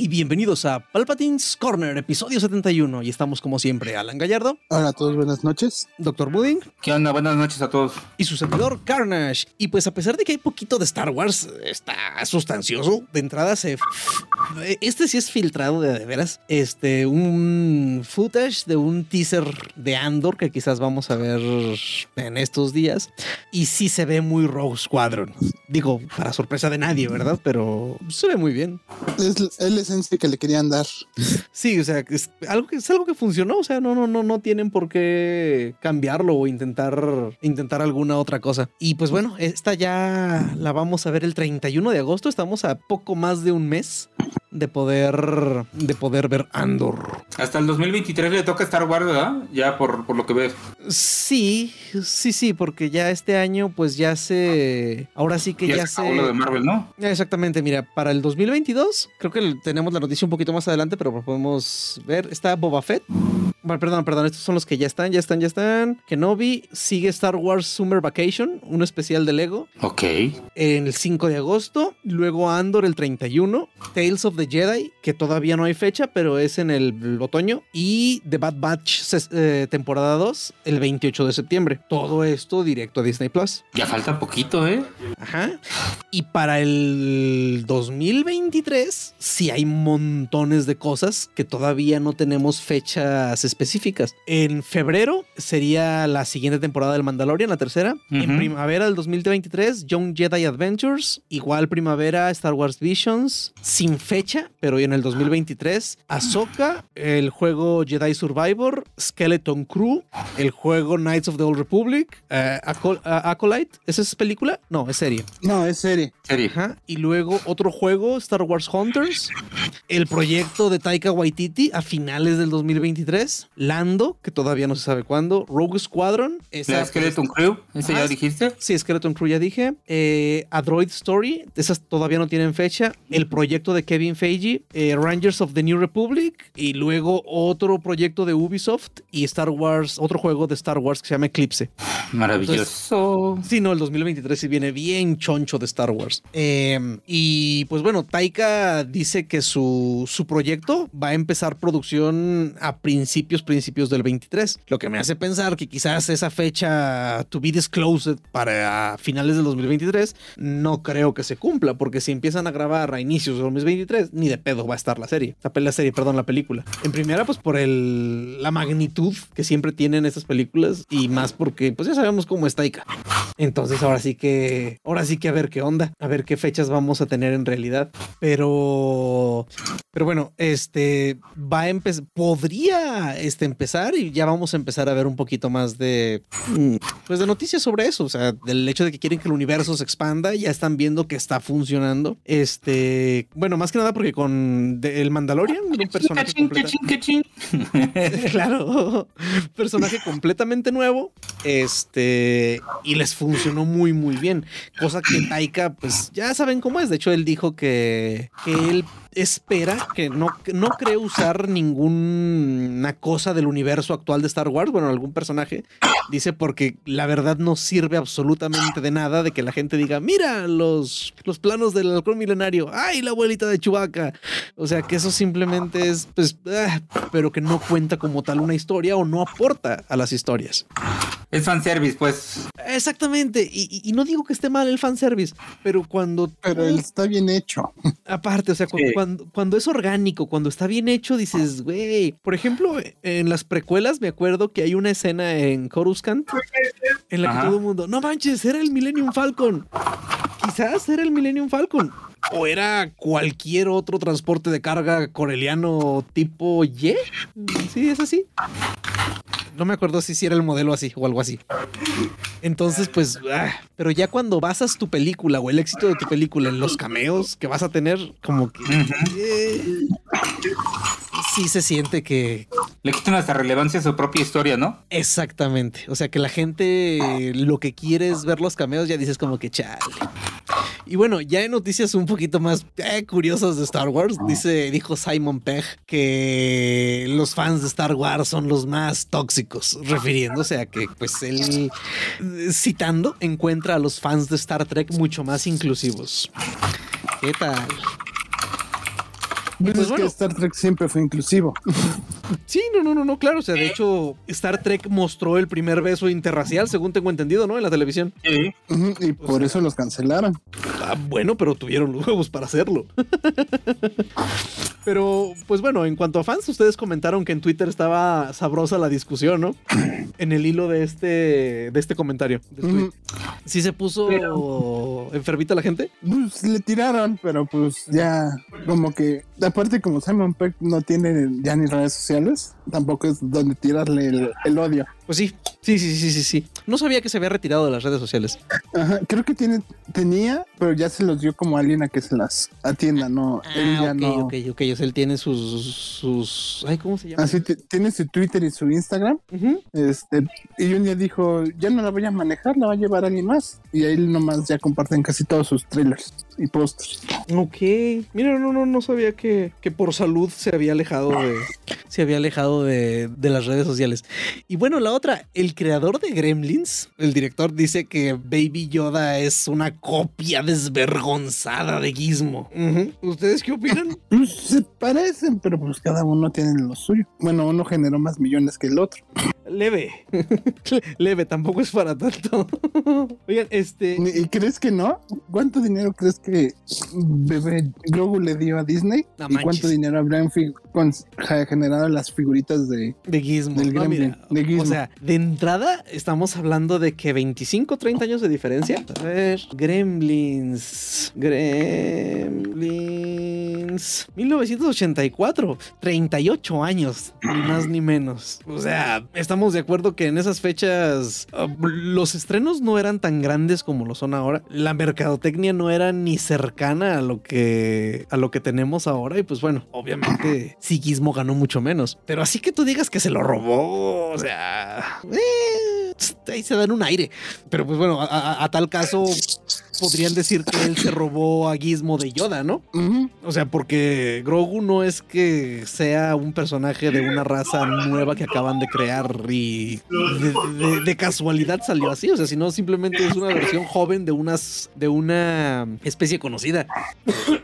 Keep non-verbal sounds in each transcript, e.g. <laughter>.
Y bienvenidos a Palpatine's Corner, episodio 71. Y estamos como siempre, Alan Gallardo. Hola a todos, buenas noches. Doctor Budding. ¿Qué onda? Buenas noches a todos. Y su servidor Carnage. Y pues a pesar de que hay poquito de Star Wars, está sustancioso. De entrada se... Este sí es filtrado de, de veras. Este, un footage de un teaser de Andor que quizás vamos a ver en estos días. Y sí se ve muy Rogue Squadron. Digo, para sorpresa de nadie, ¿verdad? Pero se ve muy bien. Es esencia que le querían dar. Sí, o sea, es algo que es algo que funcionó, o sea, no no no no tienen por qué cambiarlo o intentar intentar alguna otra cosa. Y pues bueno, esta ya la vamos a ver el 31 de agosto, estamos a poco más de un mes de poder de poder ver Andor. Hasta el 2023 le toca Star Wars, ¿verdad? Ya por, por lo que ves. Sí, sí, sí, porque ya este año pues ya se ahora sí que ya, ya se lo de Marvel, ¿no? Exactamente, mira, para el 2022 creo que tenemos la noticia un poquito más adelante, pero podemos ver, está Boba Fett. Bueno, perdón, perdón, estos son los que ya están, ya están, ya están. Kenobi sigue Star Wars Summer Vacation, un especial de Lego. Ok. El 5 de agosto, luego Andor el 31, Tales of the Jedi, que todavía no hay fecha, pero es en el, el otoño, y The Bad Batch eh, temporada 2 el 28 de septiembre. Todo esto directo a Disney Plus. Ya falta poquito, ¿eh? Ajá. Y para el 2023, sí hay montones de cosas que todavía no tenemos fechas específicas. En febrero sería la siguiente temporada del Mandalorian, la tercera. Uh -huh. En primavera del 2023, Young Jedi Adventures. Igual primavera, Star Wars Visions. Sin fecha, pero en el 2023, Ahsoka, el juego Jedi Survivor, Skeleton Crew, el juego Knights of the Old Republic, uh, Acol uh, Acolyte. ¿Esa es película? No, es serie. No, es serie. Serie. Ajá. Y luego otro juego, Star Wars Hunters, el proyecto de Taika Waititi a finales del 2023, Lando, que todavía no se sabe cuándo, Rogue Squadron. Esa, ¿La Skeleton pues, Crew? ¿Ese ya dijiste? Sí, Skeleton Crew ya dije. Eh, A Droid Story, esas todavía no tienen fecha. El proyecto de Kevin Feige, eh, Rangers of the New Republic, y luego otro proyecto de Ubisoft y Star Wars, otro juego de Star Wars que se llama Eclipse. Maravilloso. Entonces, sí, no, el 2023 sí viene bien choncho de Star Wars. Eh, y pues bueno, Taika dice que su, su proyecto va a empezar producción a principios, principios del 23. Lo que me hace pensar que quizás esa fecha to be disclosed para finales del 2023 no creo que se cumpla, porque si empiezan a grabar a inicios del 2023, ni de pedo va a estar la serie. La, la serie, perdón, la película. En primera, pues por el, la magnitud que siempre tienen estas películas y más porque pues ya sabemos cómo es Taika. Entonces ahora sí que, ahora sí que a ver qué onda, a ver qué fechas vamos a tener en realidad. Pero, pero bueno, este va a empezar, podría este, empezar y ya vamos a empezar a ver un poquito más de, pues de noticias sobre eso. O sea, del hecho de que quieren que el universo se expanda, ya están viendo que está funcionando. Este, bueno, más que nada porque con el Mandalorian, un personaje <laughs> claro, <laughs> personaje completamente nuevo, este, y les funcionó muy, muy bien. Cosa que Taika, pues ya saben cómo es. De hecho, él dijo que, que él espera que no, no cree usar ninguna cosa del universo actual de Star Wars, bueno, algún personaje, dice porque la verdad no sirve absolutamente de nada de que la gente diga, mira los, los planos del halcón milenario, ay, la abuelita de Chewbacca. O sea, que eso simplemente es, pues, ah, pero que no cuenta como tal una historia o no aporta a las historias. Es fanservice, pues. Exactamente. Y, y, no digo que esté mal el fanservice, pero cuando. Pero él está bien hecho. <laughs> Aparte, o sea, cuando, sí. cuando, cuando, es orgánico, cuando está bien hecho, dices, güey. Por ejemplo, en las precuelas me acuerdo que hay una escena en Coruscant en la Ajá. que todo el mundo, no manches, era el Millennium Falcon. Quizás era el Millennium Falcon. O era cualquier otro transporte de carga coreliano tipo Y. Sí, es así No me acuerdo si, si era el modelo así o algo así. Entonces, pues, ah, pero ya cuando basas tu película o el éxito de tu película en los cameos que vas a tener, como que eh, sí se siente que Le quitan hasta relevancia a su propia historia, ¿no? exactamente. O sea, que la gente lo que quiere es ver los cameos, ya dices como que chale. Y bueno, ya en noticias un poquito más eh, curiosas de Star Wars, dice, dijo Simon Pegg que los fans de Star Wars son los más tóxicos, refiriéndose a que, pues, él, citando, encuentra a los fans de Star Trek mucho más inclusivos. ¿Qué tal? Pues Pues es bueno. que Star Trek siempre fue inclusivo. Sí, no, no, no, no, claro. O sea, de hecho, Star Trek mostró el primer beso interracial, según tengo entendido, ¿no? En la televisión. Sí. Y por eso los cancelaron. Ah, bueno, pero tuvieron los huevos para hacerlo. pero, pues bueno, en cuanto a fans, ustedes comentaron que en Twitter estaba sabrosa la discusión, ¿no? En el hilo de este, de este comentario. de tweet. Ujú. ¿Sí se puso enfermita la gente? Pues le tiraron, pero pues ya como que, aparte como Simon Peck no tiene ya ni redes sociales, tampoco es donde tirarle el, el odio. Pues sí, sí, sí, sí, sí, sí. No sabía que se había retirado de las redes sociales. Ajá, creo que tiene, tenía, pero ya se los dio como a alguien a que se las atienda, no, él Ah, ya ok, no. ok, ok. O sea, él tiene sus, sus... Ay, ¿cómo se llama? Así t- tiene su Twitter y su Instagram, Ujú. este, y un día dijo, ya no la voy a manejar, la va a llevar alguien más, y ahí nomás ya comparten casi todos sus trailers y posters. Ok. Mira, no, no, no sabía que, que por salud se había alejado de. Se había alejado de, de las redes sociales. Y bueno, la otra, el creador de Gremlins, el director, dice que Baby Yoda es una copia desvergonzada de Gizmo. ¿Ustedes qué opinan? <laughs> Pues se parecen, pero pues cada uno tiene lo suyo. Bueno, uno generó más millones que el otro. Leve. <laughs> Leve, tampoco es para tanto. <laughs> Oigan, este. ¿Y crees que no? ¿Cuánto dinero crees que bebé Grogu le dio a Disney? No ¿Y manches. cuánto dinero habrán generado las figuritas de... De Gizmo. Del No, Gremlin, mira, de Gizmo. O sea, de entrada estamos hablando de que 25, 30 años de diferencia. A ver, Gremlins. Gremlins. 1984. 38 años. Ni más ni menos. O sea, estamos de acuerdo que en esas fechas uh, los estrenos no eran tan grandes como lo son ahora. La mercadotecnia no era ni cercana a lo que a lo que tenemos ahora. Y pues bueno, obviamente sí Gizmo ganó mucho menos. Pero así que tú digas que se lo robó. O sea, eh, ahí se dan un aire. Pero pues bueno, a, tal caso podrían decir que él se robó a Gizmo de Yoda, ¿no? O sea, porque Grogu no es que sea un personaje de una raza nueva que acaban de crear y de, de- de casualidad salió así. O sea, sino simplemente es una versión joven de unas de una especie conocida. <clears throat>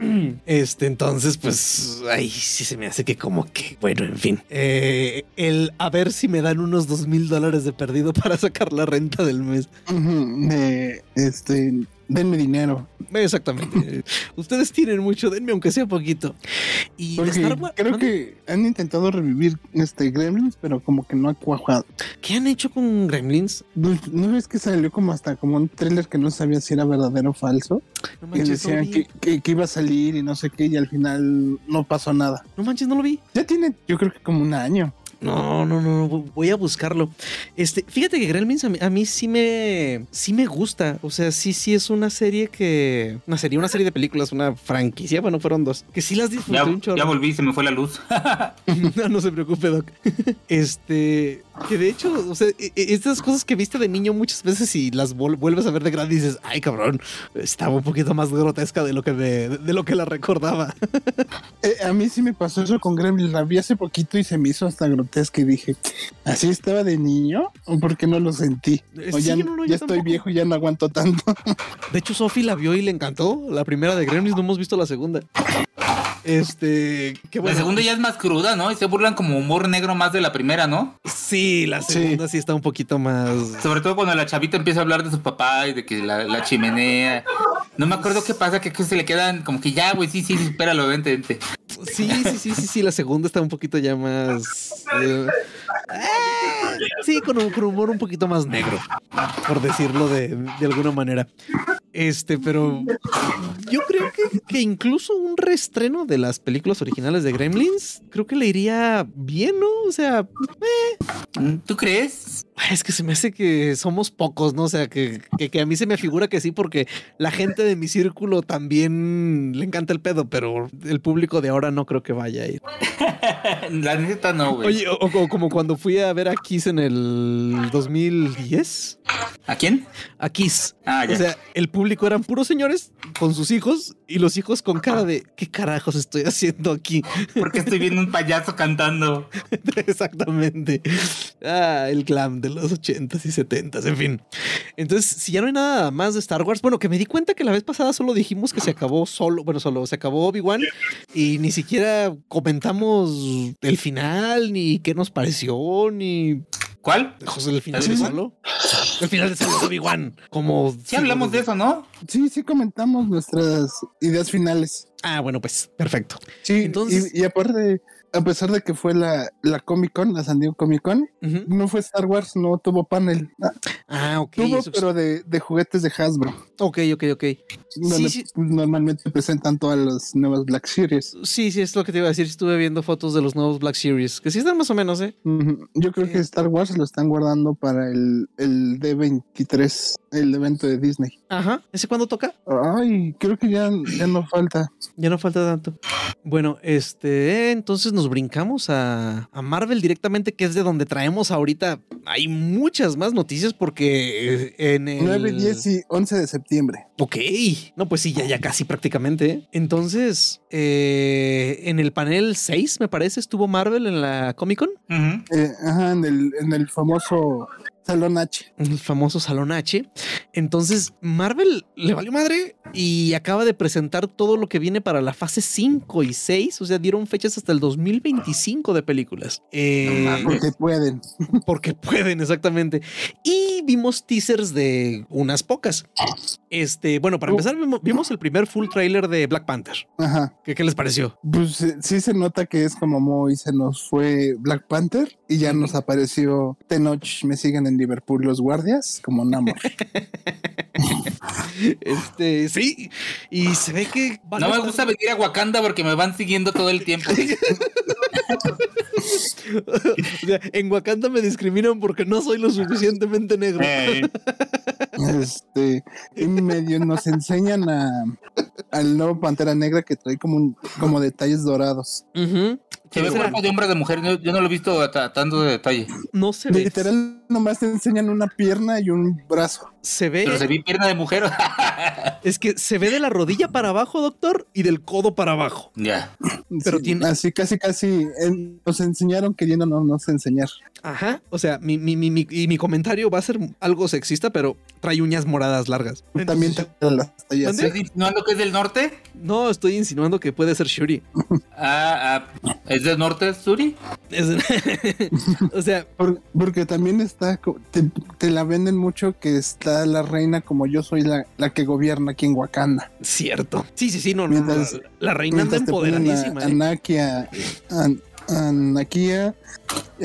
Este, entonces, pues, ay, sí se me hace que como que, bueno, en fin. Eh, el a ver si me dan unos dos mil dólares de perdido para sacar la renta del mes. De, este, denme dinero. Exactamente. <laughs> Ustedes tienen mucho, denme aunque sea poquito. Y Porque Star Wars- creo que han intentado revivir este Gremlins, pero como que no ha cuajado. ¿Qué han hecho con Gremlins? ¿No, no ves que salió como hasta como un tráiler que no sabía si era verdadero o falso? No manches, decían que, que- que iba a salir y no sé qué, y al final no pasó nada. No manches, no lo vi. Ya tiene, yo creo que como un año. No, no, no, no, voy a buscarlo. Este, fíjate que Gremlins a mí, a mí sí me sí me gusta, o sea, sí sí es una serie que una serie, una serie de películas, una franquicia, bueno, fueron dos, que sí las disfruté Ya, un chorro. ya volví, se me fue la luz. <laughs> no, no se preocupe, Doc. <laughs> Este, que de hecho, o sea, e- e- estas cosas que viste de niño muchas veces y las vuelves a ver de grande y dices, ay, cabrón, estaba un poquito más grotesca de lo que me, de lo que la recordaba. <laughs> Eh, a mí sí me pasó eso con Gremlins. La vi hace poquito y se me hizo hasta grotesca y dije, ¿así estaba de niño? ¿O por qué no lo sentí? Eh, O ya, sí, no, no, yo ya estoy tampoco. viejo y ya no aguanto tanto. De hecho, Sophie la vio y le encantó. La primera de Gremlins, no hemos visto la segunda. Este, qué bueno. La segunda ya es más cruda, ¿no? Y se burlan como humor negro más de la primera, ¿no? Sí, la segunda sí. está un poquito más. Sobre todo cuando la chavita empieza a hablar de su papá y de que la, la chimenea. No me acuerdo qué pasa, que, que se le quedan como que ya, güey, sí, sí, sí, espéralo, vente, vente. Sí, sí, sí, sí, sí. La segunda está un poquito ya más. eh, ah, sí, con un, con un humor un poquito más negro, por decirlo de, de alguna manera. Este, pero yo creo que, que incluso un reestreno de las películas originales de Gremlins, creo que le iría bien, ¿no? O sea, ¿Tú crees? es que se me hace que somos pocos, ¿no? O sea, que, que, que a mí se me figura que sí, porque la gente de mi círculo también le encanta el pedo, pero el público de ahora no creo que vaya a ir. <laughs> La neta no, güey. Oye, o, o como cuando fui a ver a Kiss en el 2010. ¿A quién? A Kiss. Ah, ya. O sea, el público eran puros señores con sus hijos y los hijos con cara de ¿qué carajos estoy haciendo aquí? Porque estoy viendo un payaso cantando. <laughs> Exactamente. Ah, el glam de los 80s y 70s, en fin. Entonces, si ya no hay nada más de Star Wars, bueno, que me di cuenta que la vez pasada solo dijimos que se acabó solo, bueno, solo se acabó Obi-Wan y ni siquiera comentamos el final, ni qué nos pareció, ni ¿Cuál? José, el final ¿El de Obi-Wan? solo. El final de solo Obi-Wan. Como Sí hablamos de eso, ¿no? Sí, sí comentamos nuestras ideas finales. Ah, bueno, pues perfecto. Sí, Entonces- y, y aparte, a pesar de que fue la, la Comic Con, la San Diego Comic Con, no fue Star Wars, no tuvo panel. Ah, ok. tuvo, eso- pero de, de juguetes de Hasbro, Ok, ok, ok. donde sí. pues, normalmente presentan todas las nuevas Black Series. Sí, sí, es lo que te iba a decir. Estuve viendo fotos de los nuevos Black Series, que sí están más o menos, ¿eh? Yo creo que Star Wars lo están guardando para el, el D23, el evento de Disney. Ajá. ¿Ese cuándo toca? Ay, creo que ya, ya no falta. Ya no falta tanto. Bueno, este, entonces nos brincamos a, a Marvel directamente, que es de donde traemos ahorita. Hay muchas más noticias porque eh, en el... 9, 10 y 11 de septiembre. Ok, no, pues sí, ya, ya casi prácticamente. ¿eh? Entonces, eh, en el panel 6, me parece, estuvo Marvel en la Comic Con. Eh, ajá, en el, en el famoso Salón H. el famoso Salón H. Entonces, Marvel le valió madre y acaba de presentar todo lo que viene para la fase 5 y 6. O sea, dieron fechas hasta el 2025 de películas. Eh, Porque pueden. <laughs> porque pueden, exactamente. Y vimos teasers de unas pocas. Este, bueno, para empezar, vimos, vimos el primer full trailer de Black Panther. Ajá. ¿Qué, qué les pareció? Pues eh, sí se nota que es como muy se nos fue Black Panther y ya nos apareció Tenoch, me siguen en Liverpool los guardias, como Namor. <laughs> Este, sí. Y se ve que. No me estar- gusta venir a Wakanda porque me van siguiendo todo el tiempo. <laughs> O sea, en Wakanda me discriminan porque no soy lo suficientemente negro. Eh, este, y medio nos enseñan a al nuevo Pantera Negra que trae como un, como detalles dorados. Ujú. Se ve cuerpo de hombre o de mujer. Yo, yo no lo he visto a tanto de detalle. No se ve. Literal, nomás te enseñan una pierna y un brazo. Se Pero ve. se vi pierna de mujer. <laughs> Es que se ve de la rodilla para abajo, doctor, y del codo para abajo. ya. Pero Sí, tiene- así casi casi en- nos enseñaron queriéndonos nos enseñar. Ajá. O sea, mi, mi, mi, mi- y mi comentario va a ser algo sexista, pero trae uñas moradas largas. También Entonces, te las tallas. ¿Estás insinuando que es del norte? No, estoy insinuando que puede ser Shuri. Ah, ah, ¿es del norte, Suri? Es- <laughs> o sea, Por- porque también está, te, te la venden mucho que está la reina como yo soy la, la que gobierna aquí en Wakanda. cierto. Sí, sí, sí, no, no. Mientras- la, la reina anda empoderadísima. a, a ¿eh? Nakia, a,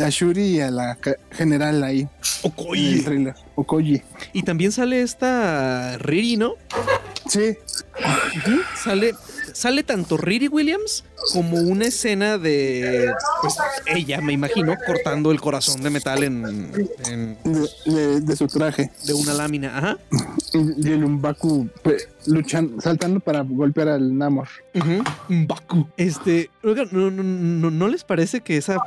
a Shuri y a la general ahí en el Okoye. trailer. Okoye. Y también sale esta Riri, ¿no? Sí, Sale, sale tanto Riri Williams como una escena de pues, ella, me imagino, cortando el corazón de metal en, en- de, de- de su traje. de una lámina. Ajá. Y, el Umbaku pues, luchando, saltando para golpear al Namor. Baku. Este, ¿no, no, no, no les parece que esa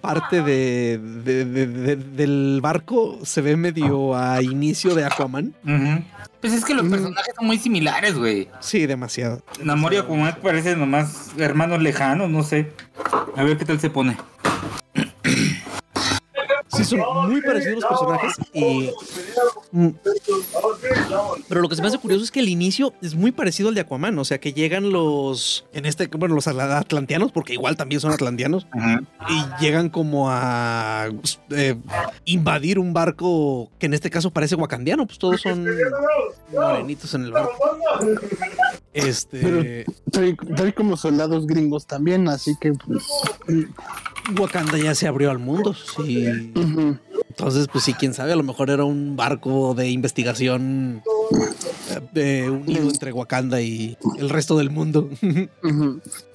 parte de, de- de- de- del barco se ve medio a inicio de Aquaman? Ujú. Pues es que los Mm. personajes son muy similares, güey. Sí, demasiado. Namor y Aquaman parecen nomás hermanos lejanos, no sé. A ver qué tal se pone. Sí, son muy parecidos los personajes y... Mm. Pero lo que se me hace curioso es que el inicio es muy parecido al de Aquaman, o sea que llegan los, en este, bueno, los atlanteanos, porque igual también son atlanteanos, Ujú. y llegan como a eh, invadir un barco que en este caso parece wakandiano, pues todos son morenitos en el barco. Este, Trae, trae como soldados gringos también, así que pues, Wakanda ya se abrió al mundo, sí. Entonces, pues sí, quién sabe, a lo mejor era un barco de investigación eh, unido entre Wakanda y el resto del mundo. <laughs>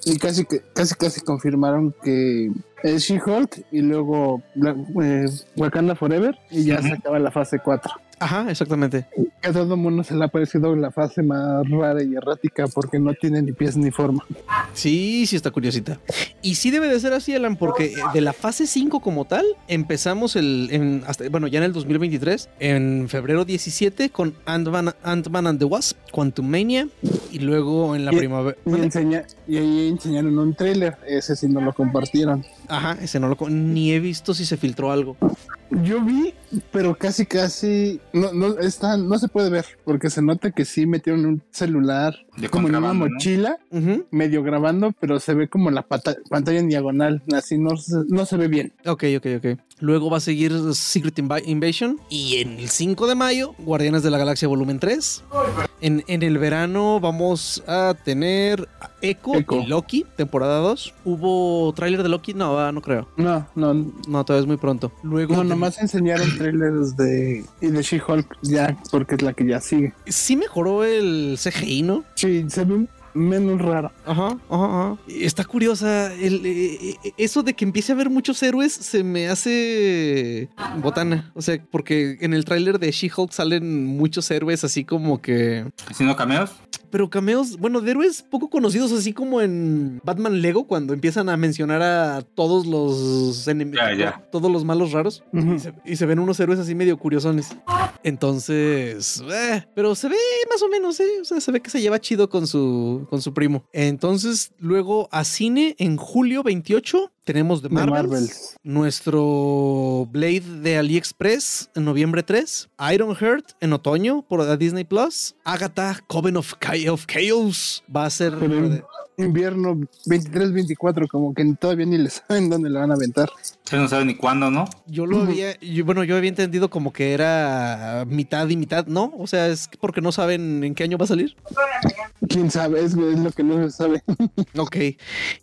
Y casi que casi casi confirmaron que es She-Hulk y luego eh, Wakanda Forever y ya se acaba la fase 4. Ajá, exactamente. A todo el mundo se le ha parecido la fase más rara y errática porque no tiene ni pies ni forma. Sí, sí está curiosita. Y sí debe de ser así, Alan, porque eh, de la fase 5 como tal, empezamos el, en, hasta, bueno, ya en el 2023, en febrero 17, con Ant-Man Ant-Man and the Wasp, Quantum Mania, y luego en la Y- primavera... Y, enseña, y ahí enseñaron un tráiler, ese sí no lo compartieron. Ajá, ese no lo... Ni he visto si se filtró algo. Yo vi, pero casi casi no, no, está, no se puede ver porque se nota que sí metieron un celular De como en una mochila. Medio grabando, pero se ve como la pata- pantalla en diagonal, así no, se- no se ve bien. Ok, ok, ok. Luego va a seguir Secret Invasion. Y en el 5 de mayo, Guardianes de la Galaxia Volumen 3. En, en el verano vamos a tener Echo, Echo. y Loki, temporada 2. ¿Hubo tráiler de Loki? No, ah, no creo. No, no, no, No, todavía es muy pronto. Luego, nomás enseñaron trailers de y de She-Hulk ya, porque es la que ya sigue. sí mejoró el CGI, ¿no? Sí, se ve menos raro. Ajá, ajá, ajá. Está curiosa. El, eh, eh, eso de que empiece a haber muchos héroes se me hace botana. O sea, porque en el tráiler de She-Hulk salen muchos héroes así como que... Haciendo cameos. Pero cameos, bueno, de héroes poco conocidos, así como en Batman Lego, cuando empiezan a mencionar a todos los enemigos, todos los malos raros. Y se, y se ven unos héroes así medio curiosones. Entonces, eh, pero se ve más o menos, ¿eh? O sea, se ve que se lleva chido con su, con su primo. Entonces, luego a cine en julio 28 tenemos The De Marvels, Marvels. nuestro Blade de AliExpress en noviembre 3, Ironheart en otoño por Disney Plus, Agatha Coven of Chaos va a ser... Invierno 23-24, como que todavía ni les saben dónde la van a aventar. Ustedes no saben ni cuándo, ¿no? Yo lo había, yo- bueno, yo había entendido como que era mitad y mitad, ¿no? O sea, es porque no saben en qué año va a salir. Quién sabe, es, es lo que no se sabe. <laughs> Ok.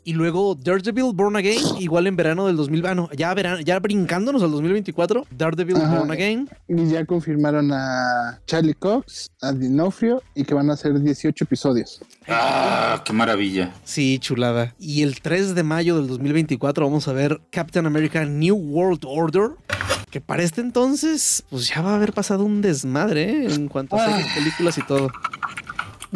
Y luego Daredevil Born Again, igual en verano del 2000, ah, no, ya, verano, ya brincándonos al 2024, Daredevil Ajá. Born Again. Y ya confirmaron a Charlie Cox, a Dinofrio y que van a ser 18 episodios. Ah, qué maravilla. Sí, chulada. Y el 3 de mayo del 2024 vamos a ver Captain America New World Order. Que para este entonces, pues ya va a haber pasado un desmadre ¿eh? en cuanto a series, películas y todo.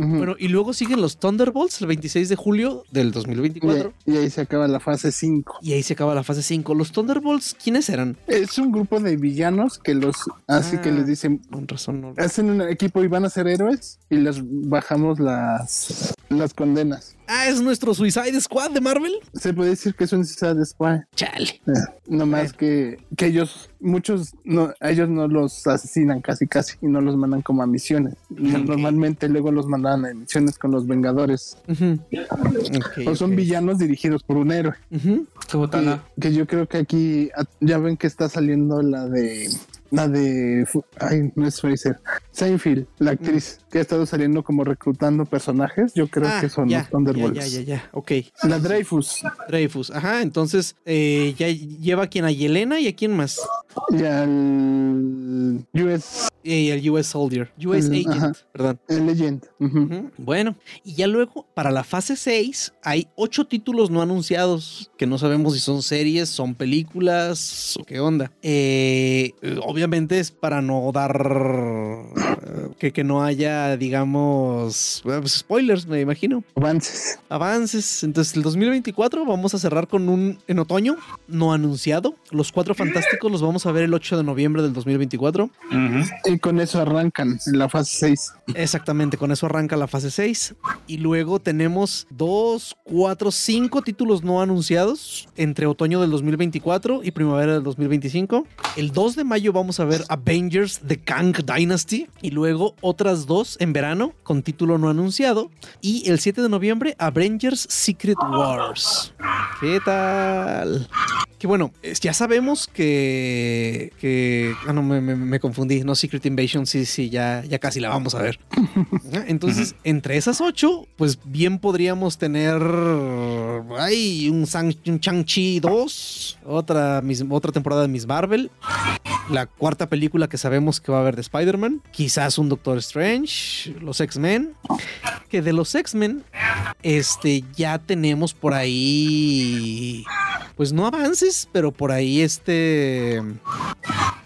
Bueno, y luego siguen los Thunderbolts el 26 de julio del y, 2024. y ahí se acaba la fase 5. Y ahí se acaba la fase 5. Los Thunderbolts, ¿quiénes eran? Es un grupo de villanos que los así Ah. que les dicen Con razón, no. hacen un equipo y van a ser héroes y les bajamos las las condenas. Ah, es nuestro Suicide Squad de Marvel. Se puede decir que es un Suicide Squad. Chale. Eh, no más que, que ellos, muchos, no, a ellos no los asesinan casi casi y no los mandan como a misiones. Normalmente luego los mandaban a misiones con los Vengadores. Ok, o son villanos dirigidos por un héroe. Qué botana. Que, que yo creo que aquí ya ven que está saliendo la de la de ay no es Fraser Seinfeld la actriz que ha estado saliendo como reclutando personajes yo creo Mm. Ah, que son ya, los Thunderbolts Ya, ya, ya, ya. Ok. la Dreyfus Dreyfus. Ajá, entonces eh, ya lleva a quien a Yelena y a quién más. y al US Y el US Soldier. US Mm, Agent, ajá. perdón. el Legend. Bueno, y ya luego, para la fase 6, hay ocho títulos no anunciados, que no sabemos si son series, son películas o qué onda. Eh, obviamente es para no dar... Que, que no haya, digamos, eh, pues, spoilers, me imagino. avances Avances. Entonces, el 2024 vamos a cerrar con un en otoño no anunciado. Los cuatro fantásticos los vamos a ver el 8 de noviembre del 2024. Ujú. Con eso arrancan en la fase 6 Exactamente, con eso arranca la fase 6. Y luego tenemos 2, 4, 5 títulos no anunciados entre otoño del 2024 y primavera del 2025. El 2 de mayo vamos a ver Avengers The Kang Dynasty y luego otras dos en verano con título no anunciado. Y el 7 de noviembre Avengers Secret Wars. ¿Qué tal? Que bueno, ya sabemos que. que ah, no, me, me- me confundí. No, Secret Invasion, sí, sí, ya, ya casi la vamos a ver. <laughs> Entonces, entre esas ocho, pues bien podríamos tener. Ay, un, un Shang-Chi 2, otra, Miss- otra temporada de Miss Marvel. la cuarta película que sabemos que va a haber de Spider-Man, quizás un Doctor Strange, los X-Men, que de los X-Men, este, ya tenemos por ahí, pues no avances, pero por ahí este,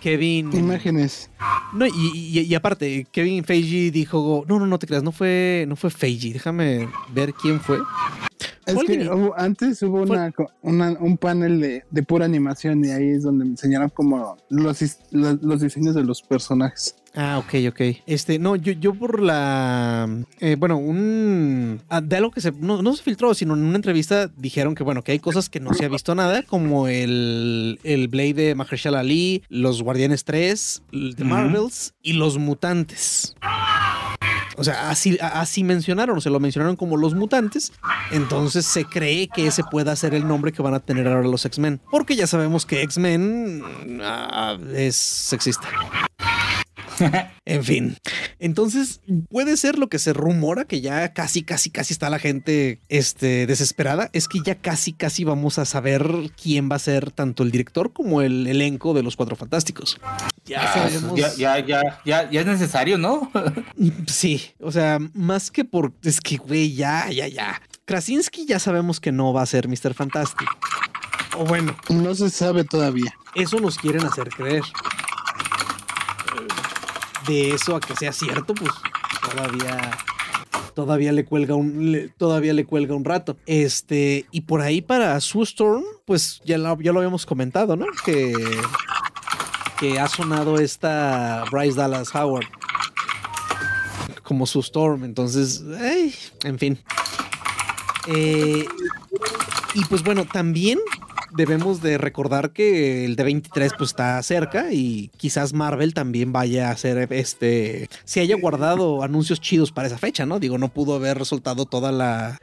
Kevin... Imágenes. No, y, y- y aparte, Kevin Feige dijo, no, no, no te creas, no fue, no fue Feige, déjame ver quién fue. Es Fue que hubo- antes hubo una, un panel de, de pura animación y ahí es donde me enseñaron como los, los diseños de los personajes. Ah, ok, ok. Este, no, yo, yo por la. eh, bueno, un. ah, de algo que se. No, no se filtró, sino en una entrevista dijeron que, bueno, que hay cosas que no se ha visto nada, como el, el Blade de Mahershala Ali, los Guardianes 3, el de Ujú. Marvels y los Mutantes. O sea, así, así mencionaron, se lo mencionaron como los mutantes. Entonces se cree que ese pueda ser el nombre que van a tener ahora los X-Men. Porque ya sabemos que X-Men ah, es sexista. <laughs> En fin. Entonces, puede ser lo que se rumora, que ya casi, casi, casi está la gente este, desesperada. Es que ya casi, casi vamos a saber quién va a ser tanto el director como el elenco de los Cuatro Fantásticos. Ya Ah, sabemos. ya, ya, ya, ya, ya es necesario, ¿no? <laughs> Sí, o sea, más que por. Es que, güey, ya, ya, ya. Krasinski ya sabemos que no va a ser Mr. Fantastic. O bueno, No se sabe todavía. eso nos quieren hacer creer. De eso a que sea cierto, pues todavía todavía le cuelga un todavía le cuelga un rato. Este, y por ahí para Sue Storm, pues ya lo, ya lo habíamos comentado, ¿no? Que que ha sonado esta Bryce Dallas Howard como Sue Storm, entonces, en fin. Eh, y pues bueno, también debemos de recordar que el de 23 pues está cerca y quizás Marvel también vaya a hacer este, si haya guardado anuncios chidos para esa fecha, ¿no? Digo, no pudo haber resultado toda la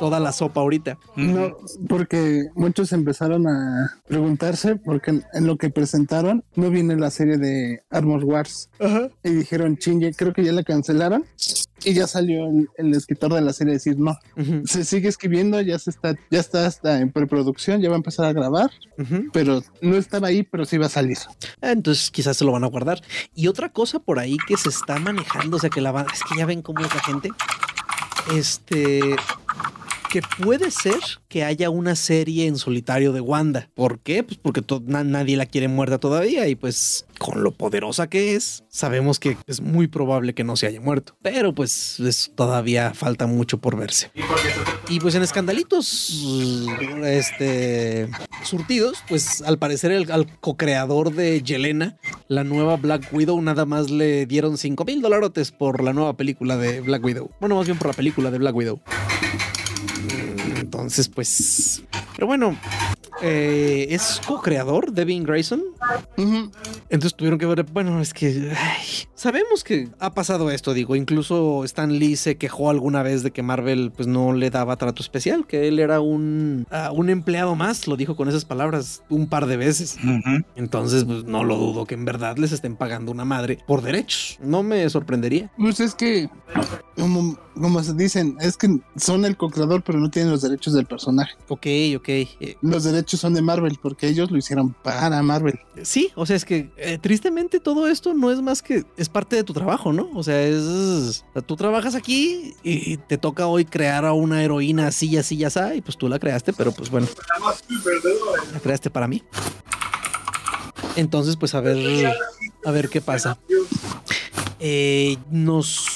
toda la sopa ahorita. No, porque muchos empezaron a preguntarse porque en, lo que presentaron no viene la serie de Armor Wars y dijeron, chingue, creo que ya la cancelaron y ya salió el, el escritor de la serie a decir, no, se sigue escribiendo, ya se está, ya está hasta en preproducción, ya va a empezar a grabar, pero no estaba ahí, pero sí va a salir. Ah, Entonces quizás se lo van a guardar. Y otra cosa por ahí que se está manejando, o sea que la va- es que ya ven cómo es la gente. Este que puede ser que haya una serie en solitario de Wanda. ¿Por qué? Pues porque nadie la quiere muerta todavía y pues con lo poderosa que es, sabemos que es muy probable que no se haya muerto. Pero pues es- todavía falta mucho por verse. Y pues en escandalitos este surtidos, pues al parecer el al co-creador de Yelena, la nueva Black Widow, nada más le dieron 5 mil dolarotes por la nueva película de Black Widow. Bueno, más bien por la película de Black Widow. Entonces, pues. Pero bueno. eh, es co-creador Devin Grayson. Entonces tuvieron que ver, bueno, es que ay, sabemos que ha pasado esto, digo, incluso Stan Lee se quejó alguna vez de que Marvel pues no le daba trato especial, que él era un, ah, un empleado más, lo dijo con esas palabras un par de veces. Entonces, pues no lo dudo que en verdad les estén pagando una madre por derechos. No me sorprendería. Pues es que, como, como se dicen, es que son el co-creador, pero no tienen los derechos del personaje. Ok, ok. eh, Los derechos son de Marvel, porque ellos lo hicieron para Marvel. sí, o sea, es que eh, tristemente todo esto no es más que es parte de tu trabajo, ¿no? O sea, es. o sea, tú trabajas aquí y te toca hoy crear a una heroína así, así, así, y pues tú la creaste, pero pues bueno. La creaste para mí. Entonces, pues a ver, a ver qué pasa. Eh, nos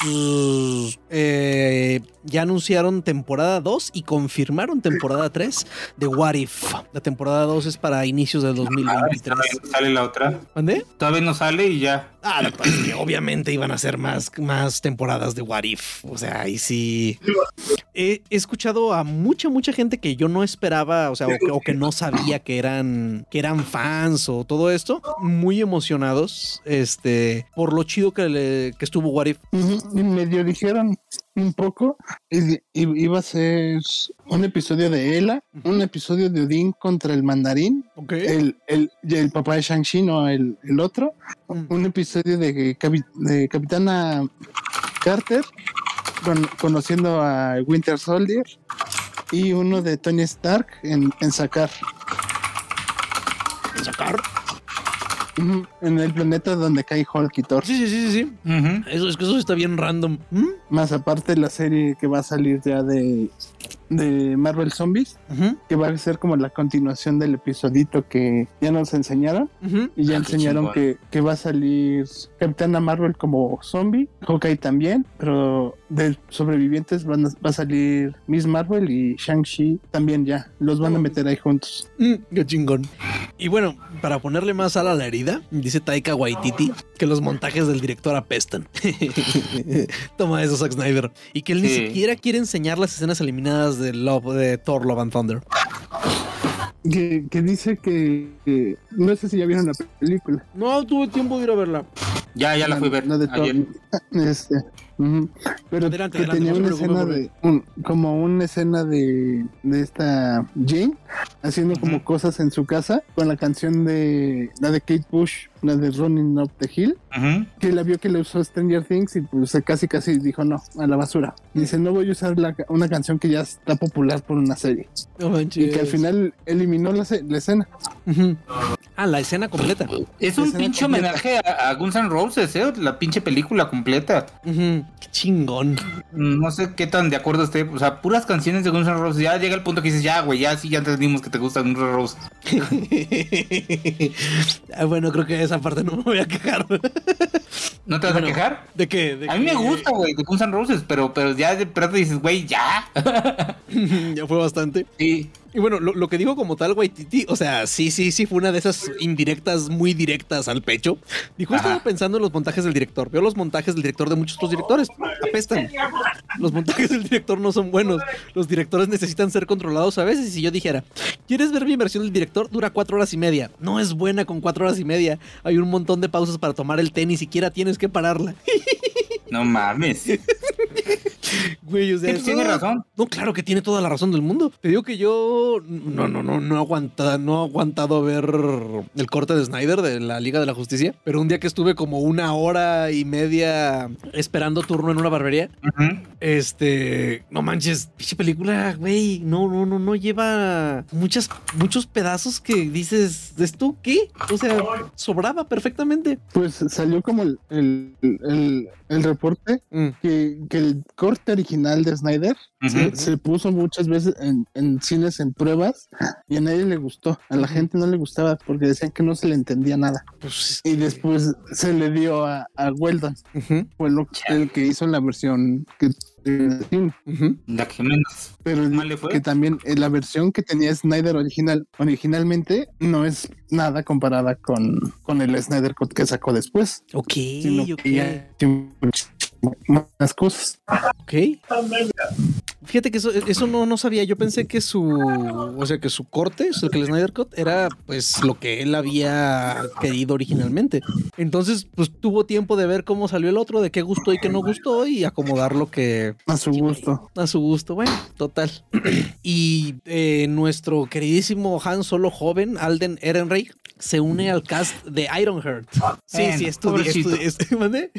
eh, ya anunciaron temporada 2 y confirmaron temporada 3 de What If. La temporada 2 es para inicios del Ah, 2023. todavía no sale la otra. ¿Mande? Todavía no sale y ya. Ah, lo que pasa es que obviamente iban a ser más, más temporadas de What If. O sea, ahí sí. He, he escuchado a mucha, mucha gente que yo no esperaba, o sea, o que, o que no sabía que eran, que eran fans o todo esto, muy emocionados, este, por lo chido que, le- que estuvo What If. Y medio dijeron un poco, y, y- iba a ser un episodio de Ella, un episodio de Odín contra el mandarín, el, el, el papá de Shang-Chi, no el, el otro, Mm. un episodio de, Capi- de Capitana Carter, con- conociendo a Winter Soldier, y uno de Tony Stark en, en sacar. sacar. En el planeta donde cae Hulk y Thor. Sí, sí, sí, sí. sí. Eso es que eso está bien random. ¿Mm? Más aparte la serie que va a salir ya de, de Marvel Zombies, que va a ser como la continuación del episodito que ya nos enseñaron. Y ya Ah, enseñaron que, que va a salir Capitana Marvel como zombie, Hawkeye también, pero de sobrevivientes van a- va a salir Miss Marvel y Shang-Chi también ya. Los van a meter ahí juntos. Mm, qué chingón. Y bueno, para ponerle más sal a la herida, dice Taika Waititi que los montajes del director apestan. <laughs> Toma eso, Zack Snyder. Y que él ni siquiera quiere enseñar las escenas eliminadas de, Love, de Thor Love and Thunder. Que, que dice que, que- no sé si ya vieron la película. No tuve tiempo de ir a verla. Ya, ya la fui a ver La de Thor. ayer. <laughs> Este. Pero Adelante, que adelante, tenía una escena de un- como una escena de, de esta Jane haciendo como cosas en su casa con la canción de la de Kate Bush, la de Running Up the Hill, Ujú. que la vio que le usó Stranger Things y pues casi casi dijo no, a la basura. Dice, no voy a usar la una canción que ya está popular por una serie. Y que al final eliminó la, escena. Ujú. Ah, la escena completa. Es un pinche completa. homenaje a, a Guns N' Roses, ¿eh? La pinche película completa. Ujú. Qué chingón. No sé qué tan de acuerdo esté. O sea, puras canciones de Guns N' Roses. Ya llega el punto que dices, ya, güey, ya sí, ya entendimos que te gusta Guns N' Roses. <laughs> Ah, bueno, creo que esa parte no me voy a quejar. <laughs> ¿No te vas Bueno, a quejar? ¿De qué? ¿De A mí me gusta, güey, de Guns N' Roses, pero, pero ya de pronto dices, güey, ya. <laughs> ya fue bastante. Sí. Y bueno, lo, lo que dijo como tal Waititi, o sea, sí, sí, sí, fue una de esas indirectas muy directas al pecho. Dijo, Ajá. estaba pensando en los montajes del director. Veo los montajes del director de muchos otros directores. Apestan. Los montajes del director no son buenos. Los directores necesitan ser controlados a veces. Y si yo dijera, ¿quieres ver mi versión del director? Dura cuatro horas y media. No es buena con cuatro horas y media. Hay un montón de pausas para tomar el té, ni siquiera tienes que pararla. No mames. <laughs> Güey, o sea, pues tiene no- razón. No, claro que tiene toda la razón del mundo. Te digo que yo no, no, no, no aguanta, no he aguantado ver el corte de Snyder de la Liga de la Justicia. Pero un día que estuve como una hora y media esperando turno en una barbería, este, no manches, pinche película, güey, no, no, no, no lleva muchas, muchos pedazos que dices, ¿esto qué? O sea, sobraba perfectamente. Pues salió como el, el, el- el reporte Mm, que, que el corte original de Snyder se, se puso muchas veces en, en cines en pruebas y a nadie le gustó. A la gente no le gustaba porque decían que no se le entendía nada. pues, Y después se le dio a, a Weldon, fue lo, el que hizo la versión que cine. ujú. La que menos pero mal le fue. que también eh, la versión que tenía Snyder original originalmente no es nada comparada con, con el Snyder Cut que sacó después, Ok, sino ok. que ya tiene muchísimo más cosas. Ok. Fíjate que eso, eso no, no sabía. Yo pensé que su, o sea, que su corte, o sea, que el Snyder Cut era pues lo que él había querido originalmente. Entonces, pues tuvo tiempo de ver cómo salió el otro, de qué gustó y qué no gustó y acomodar lo que A su gusto. a su gusto. Bueno, total. <clears throat> y eh, nuestro queridísimo Han Solo joven, Alden Ehrenreich, se une al cast de Ironheart. Sí, Bueno, sí, estudié, pobrecito. estudié- estu- ¿mandé?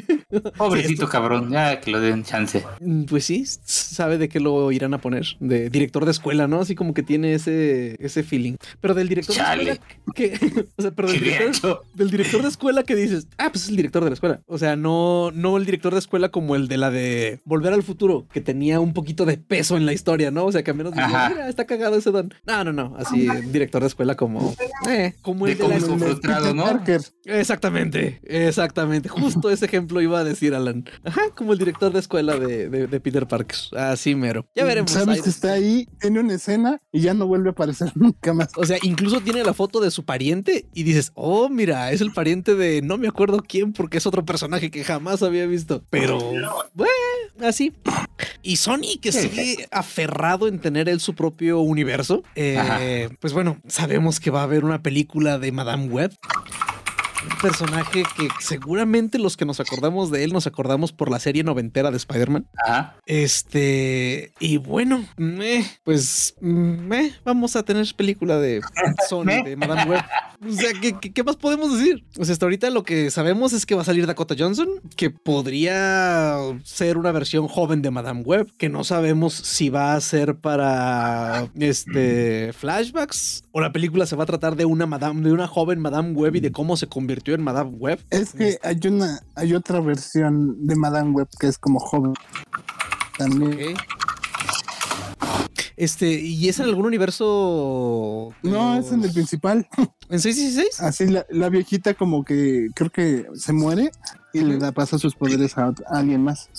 Pobrecito Sí, cabrón, ya que lo den chance. Mm, Pues sí, sabe de qué lo irán a poner. De director de escuela, ¿no? Así como que tiene ese, ese feeling. Pero del director Chale. de escuela que. <laughs> O sea, pero del ¿Qué hubiera director, hecho? del director de escuela que dices, ah, pues es el director de la escuela. O sea, no, no el director de escuela como el de la de Volver al Futuro, que tenía un poquito de peso en la historia, ¿no? O sea, que al menos Ajá. mira, está cagado ese don. No, no, no. Así, director de escuela como. Eh, como el De de, la cómo El de frustrado, Peter ¿no? Parker. Exactamente, exactamente. Justo ese ejemplo iba a decir Alan. Ajá, como el director de escuela de, de- de Peter Parker. Así mero. Ya veremos. Sabes que está ahí, tiene una escena y ya no vuelve a aparecer <laughs> nunca más. O sea, incluso tiene la foto de su pariente y dices, oh, mira, es el pariente de no me acuerdo quién porque es otro personaje que jamás había visto. Pero, bueno, así. Y Sony, que sigue aferrado en tener él su propio universo, eh, pues bueno, sabemos que va a haber una película de Madame Web. Personaje que seguramente los que nos acordamos de él nos acordamos por la serie noventera de Spider-Man. Ajá. Este, y bueno, meh, pues meh, vamos a tener película de <laughs> Sony, de Madame Web. O sea, ¿qué, qué, qué más podemos decir? O sea, hasta ahorita lo que sabemos es que va a salir Dakota Johnson, que podría ser una versión joven de Madame Web, que no sabemos si va a ser para este flashbacks o la película se va a tratar de una Madame, de una joven Madame Web y de cómo se convirtió convirtió en Madame Web. Es que hay una, hay otra versión de Madame Web que es como joven. También. Ok. Este, ¿y es en algún universo? No, es en el principal. ¿En 616? Así la, la viejita como que creo que se muere y le da pasa sus poderes a, alguien más.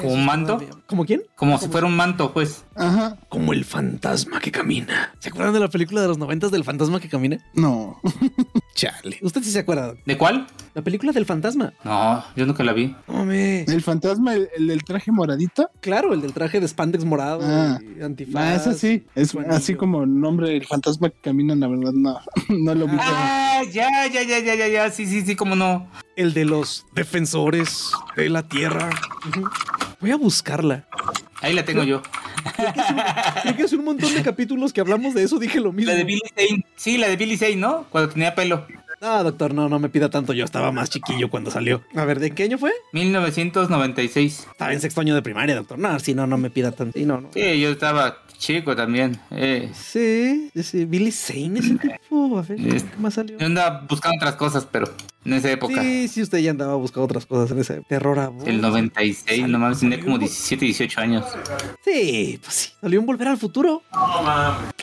¿Como un manto? ¿Como quién? Como si fuera un manto, pues. Ajá. Como el fantasma que camina. ¿Se acuerdan de la película de los noventas del fantasma que camina? No. <laughs> Chale. Usted sí se acuerda. ¿De cuál? La película del fantasma. No, yo nunca la vi. Hombre. El fantasma, el, el del traje moradito. Claro, el del traje de spandex morado Ah. y antifaz. Ah, ese sí. Es así como el nombre del fantasma que camina, la verdad, no. <laughs> No lo vi. Ah, ya, ya, ya, ya, ya, ya. Sí, sí, sí, cómo no. El de los defensores de la tierra. Voy a buscarla. Ahí la tengo yo. Creo que hace un montón de capítulos que hablamos de eso dije lo mismo. La de Billy Zane. Sí, la de Billy Zane, ¿no? Cuando tenía pelo. No, doctor, no, no me pida tanto. Yo estaba más chiquillo cuando salió. A ver, ¿de qué año fue? 1996. Estaba en sexto año de primaria, doctor. No, sí, no, no me pida tanto. Sí, no, no. Sí, yo estaba chico también. Eh, Sí, sí, Billy Zane ese tipo. A ver, ¿qué más salió? yo andaba buscando otras cosas, pero en esa época. Sí, sí, usted ya andaba buscando otras cosas en ese terror a El 96, nomás tenía como 17, 18 años. Sí, pues sí. Salió en Volver al Futuro.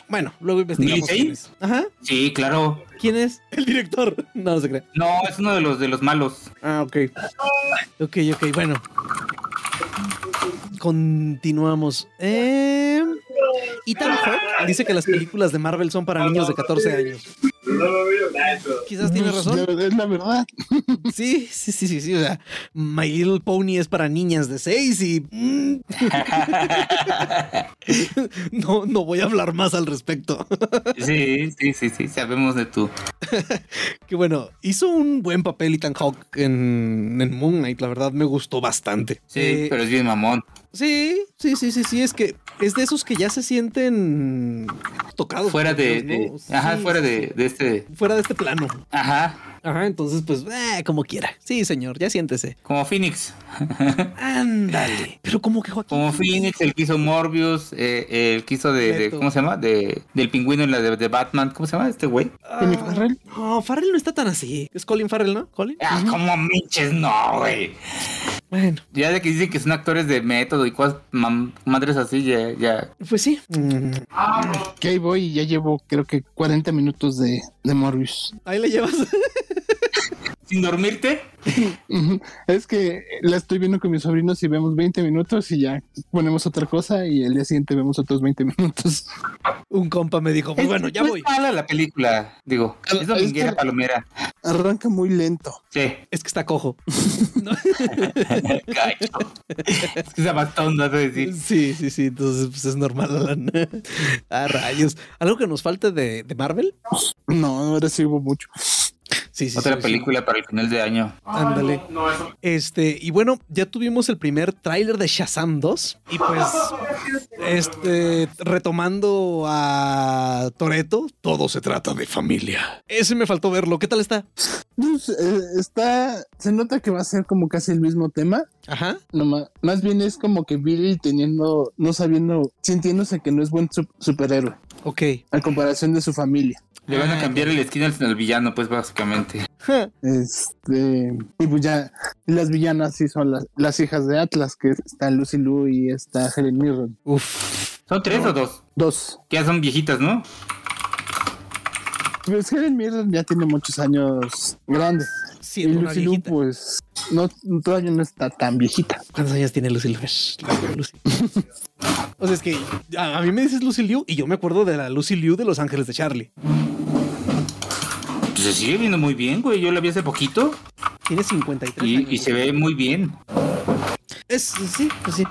Bueno, luego investigamos. ¿Billy es. Ajá. Sí, claro. ¿Quién es? <laughs> El director. No, no se cree. No, es uno de los de los malos. Ah, ok. Ok, ok, bueno. Continuamos. Eh, Ethan Hawke dice que las películas de Marvel son para niños de 14 años. Quizás tiene Pues, razón. Es la verdad. <laughs> Sí, sí, sí, sí, sí. O sea, My Little Pony es para niñas de 6 y. mm. <laughs> no, no voy a hablar más al respecto. <laughs> Sí, sí, sí, sí, sabemos de tú. que bueno, hizo un buen papel Ethan Hawke en, en Moon Knight. La verdad me gustó bastante. Sí, Eh, pero es bien mamón. Sí, sí, sí, sí, sí, es que es de esos que ya se sienten tocados. Fuera de, Dios, de- ¿no? ajá, Sí, fuera sí, de, sí. de este, Fuera de este plano. ajá, Ajá, entonces pues, eh, como quiera. Sí, señor, ya siéntese. como Phoenix. <laughs> Ándale. Pero como que Joaquín. Como Phoenix, el que hizo Morbius, eh, el que hizo de. ¿cómo se llama? De, del pingüino en la de, de Batman, ¿cómo se llama este güey? Colin Ah, Farrell. No, Farrell no está tan así. Es Colin Farrell, ¿no? Colin. Ah, como minches, no, güey. Bueno, Ya de que dicen que son actores de método y cosas, mam- madres así, ya, ya. pues sí. Mm, Que ahí voy y ya llevo creo que 40 minutos de, de Morbius. ahí le llevas. <laughs> Sin dormirte. Es que la estoy viendo con mis sobrinos y vemos 20 minutos y ya ponemos otra cosa y el día siguiente vemos otros 20 minutos. Un compa me dijo, pues Es- bueno, ya no voy. Es mala la película, digo. Es dominguera, es palomera. Arranca muy lento. Sí. Es que está cojo. <laughs> Es que se bastón, decir. Sí, sí, sí. Entonces, pues es normal, Alan. <laughs> Ah, rayos. ¿Algo que nos falte de, de Marvel? No, ahora sí hubo mucho. Sí, sí. Otra sí, sí. película para el final de año. Ándale. Este, y bueno, ya tuvimos el primer tráiler de Shazam 2. Y pues, este, retomando a Toreto, todo se trata de familia. Ese me faltó verlo. ¿Qué tal está? Pues, eh, está, se nota que va a ser como casi el mismo tema. Ajá. No, ma- más bien es como que Billy teniendo, no sabiendo, sintiéndose que no es buen sup- superhéroe Ok. a comparación de su familia. Le van Ah, a cambiar el skin al, al villano, pues básicamente. <laughs> Este, y pues ya las villanas sí son las, las hijas de Atlas, que está Lucy Liu y está Helen Mirren. Uf. ¿Son tres o dos? Dos. Que ya son viejitas, ¿no? Pues Helen Mirren ya tiene muchos años grande. Y Siendo una Lucy Liu, viejita. pues, no, todavía no está tan viejita. ¿Cuántos años tiene Lucy Liu? Lucy. o sea, es que a, a mí me dices Lucy Liu y yo me acuerdo de la Lucy Liu de Los Ángeles de Charlie. Pues se sigue viendo muy bien, güey. Yo la vi hace poquito Tiene 53 y, años. y se ve muy bien. Es, sí, pues sí.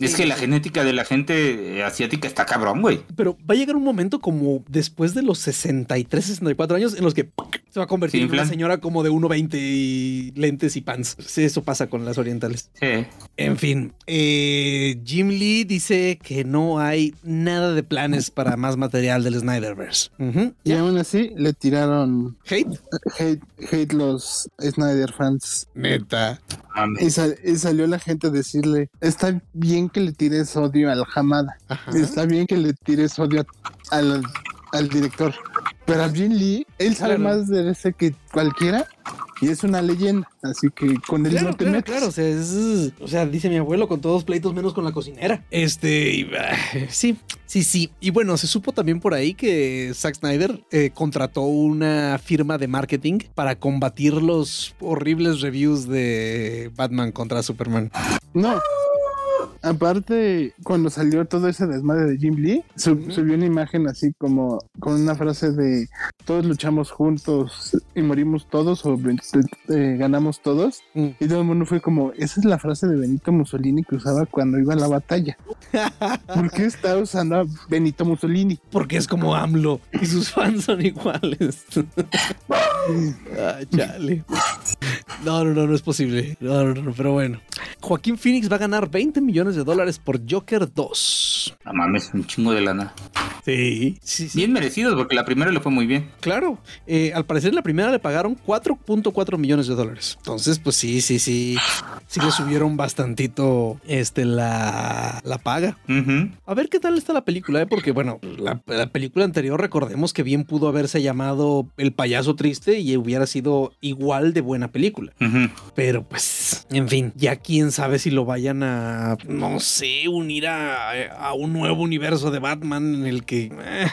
Es que la genética de la gente eh, asiática está cabrón, güey. Pero va a llegar un momento como después de los 63, 64 años en los que se va a convertir en una señora como de 1,20 y lentes y pants. Sí, eso pasa con las orientales. Sí. En fin, eh, Jim Lee dice que no hay nada de planes para más material del Snyderverse. Ujú. Y aún así le tiraron Hate. hate, hate los Snyder fans. Neta. Mames. Y, sal- y salió la gente a decirle, está bien que le tires odio al Hamada. Ajá. Está bien que le tires odio al, al director. Pero a Jim Lee, él sabe Claro. más de ese que cualquiera. y es una leyenda, así que con él Claro, no te claro, metes. claro. O sea, es- o sea, dice mi abuelo, con todos pleitos menos con la cocinera. Este, y, ah, sí, sí, sí. Y bueno, se supo también por ahí que Zack Snyder eh, contrató una firma de marketing para combatir los horribles reviews de Batman contra Superman. No. Aparte, cuando salió todo ese desmadre de Jim Lee, sub- subió una imagen así como con una frase de todos luchamos juntos y morimos todos o eh, ganamos todos. Mm. Y todo el mundo fue como, esa es la frase de Benito Mussolini que usaba cuando iba a la batalla. <laughs> ¿Por qué está usando a Benito Mussolini? Porque es como AMLO y sus fans son iguales. <laughs> ah, chale. No, no, no, no es posible. No, no, no, pero bueno. Joaquín Phoenix va a ganar 20 millones de dólares por Joker 2. No mames, un chingo de lana. Sí, sí, sí. Bien merecidos, porque la primera le fue muy bien. Claro. Eh, al parecer la primera le pagaron 4.4 millones de dólares. Entonces, pues sí, sí, sí. Sí le subieron bastantito este, la, la paga. A ver qué tal está la película, ¿eh? porque bueno, la, la película anterior recordemos que bien pudo haberse llamado El payaso triste y hubiera sido igual de buena película. Pero pues, en fin, ya quién sabe si lo vayan a, no sé, unir a, a un nuevo universo de Batman en el que... eh.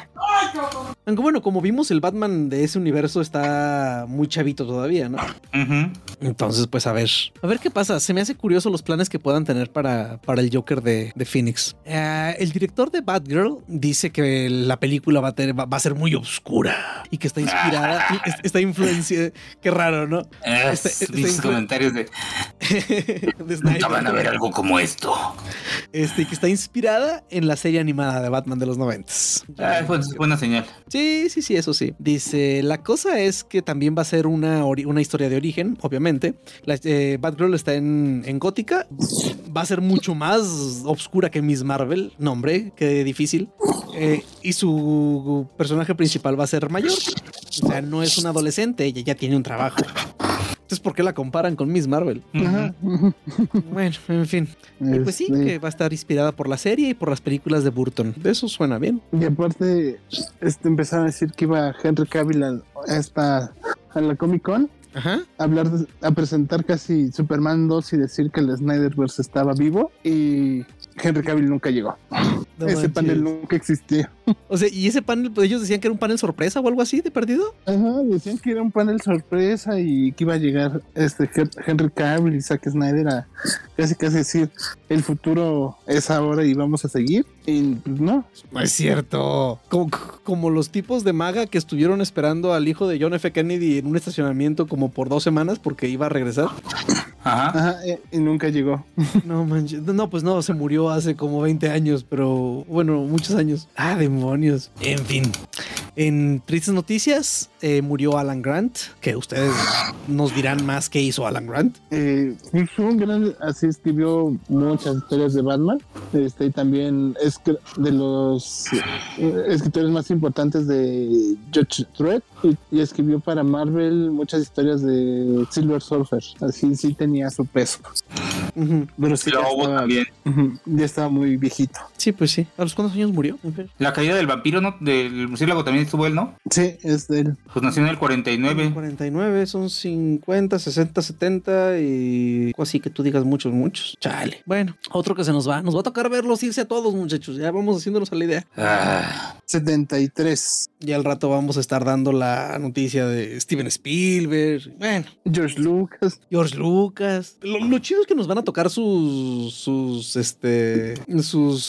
Aunque bueno, como vimos, el Batman de ese universo está muy chavito todavía, ¿no? Entonces, pues a ver, a ver qué pasa. Se me hace curioso los planes que puedan tener para, para el Joker de, de Phoenix. Eh, el director de Batgirl dice que la película va a, tener- va, va a ser muy oscura y que está inspirada, es- está influenciada. Qué raro, ¿no? Es- comentarios de <laughs> de nunca van a ver algo como esto. Este, que está inspirada en la serie animada de Batman de los 90. Ah, pues, buena señal. Sí, sí, sí, eso sí. Dice, la cosa es que también va a ser una, una historia de origen, obviamente. La, eh, Batgirl está en, en gótica. Va a ser mucho más obscura que Miss Marvel. No, hombre, qué difícil. Eh, y su personaje principal va a ser mayor. O sea, no es una adolescente, ella ya tiene un trabajo. ¿Por qué la comparan con Miss Marvel? Ajá. <laughs> Bueno, en fin. Y pues sí, Este, que va a estar inspirada por la serie y por las películas de Burton. De eso suena bien. Y aparte, este, empezaron a decir que iba Henry Cavill a, a esta, a la Comic Con Ajá. a hablar, de- a presentar casi Superman 2 y decir que el Snyderverse estaba vivo y Henry Cavill nunca llegó. No Ese manches. panel nunca existió. O sea, y ese panel, pues ellos decían que era un panel sorpresa o algo así de perdido. Ajá, decían que era un panel sorpresa y que iba a llegar este Hen- Henry Cavill y Zack Snyder a casi casi decir el futuro es ahora y vamos a seguir. Y pues no, No es cierto. Como, como los tipos de maga que estuvieron esperando al hijo de John F. Kennedy en un estacionamiento como por dos semanas porque iba a regresar. Ajá. ajá, eh, y nunca llegó. No manches. No, pues no, se murió hace como 20 años, pero bueno, muchos años. Ah, demonios. En fin. En tristes noticias, eh, murió Alan Grant, que ustedes nos dirán más qué hizo Alan Grant. Eh, fue un gran, así escribió muchas historias de Batman. Este, y también es de los eh, escritores más importantes de Judge Dredd y, y escribió para Marvel muchas historias de Silver Surfer. Así sí tenía su peso. Pero sí ya Lobo estaba, también. Ya estaba muy viejito. Sí, pues sí. ¿A los cuántos años murió? La caída del vampiro, ¿no? Del murciélago también estuvo él, ¿no? Sí, es de él. Pues nació en el 49. 49, son 50, 60, 70 y así que tú digas muchos, muchos. Chale. Bueno, otro que se nos va. Nos va a tocar verlos irse a todos, muchachos. Ya vamos haciéndonos a la idea. Ah, 73. Ya al rato vamos a estar dando la noticia de Steven Spielberg. Bueno, George Lucas. George Lucas. Lo, lo chido es que nos van a tocar sus, sus, este, sus,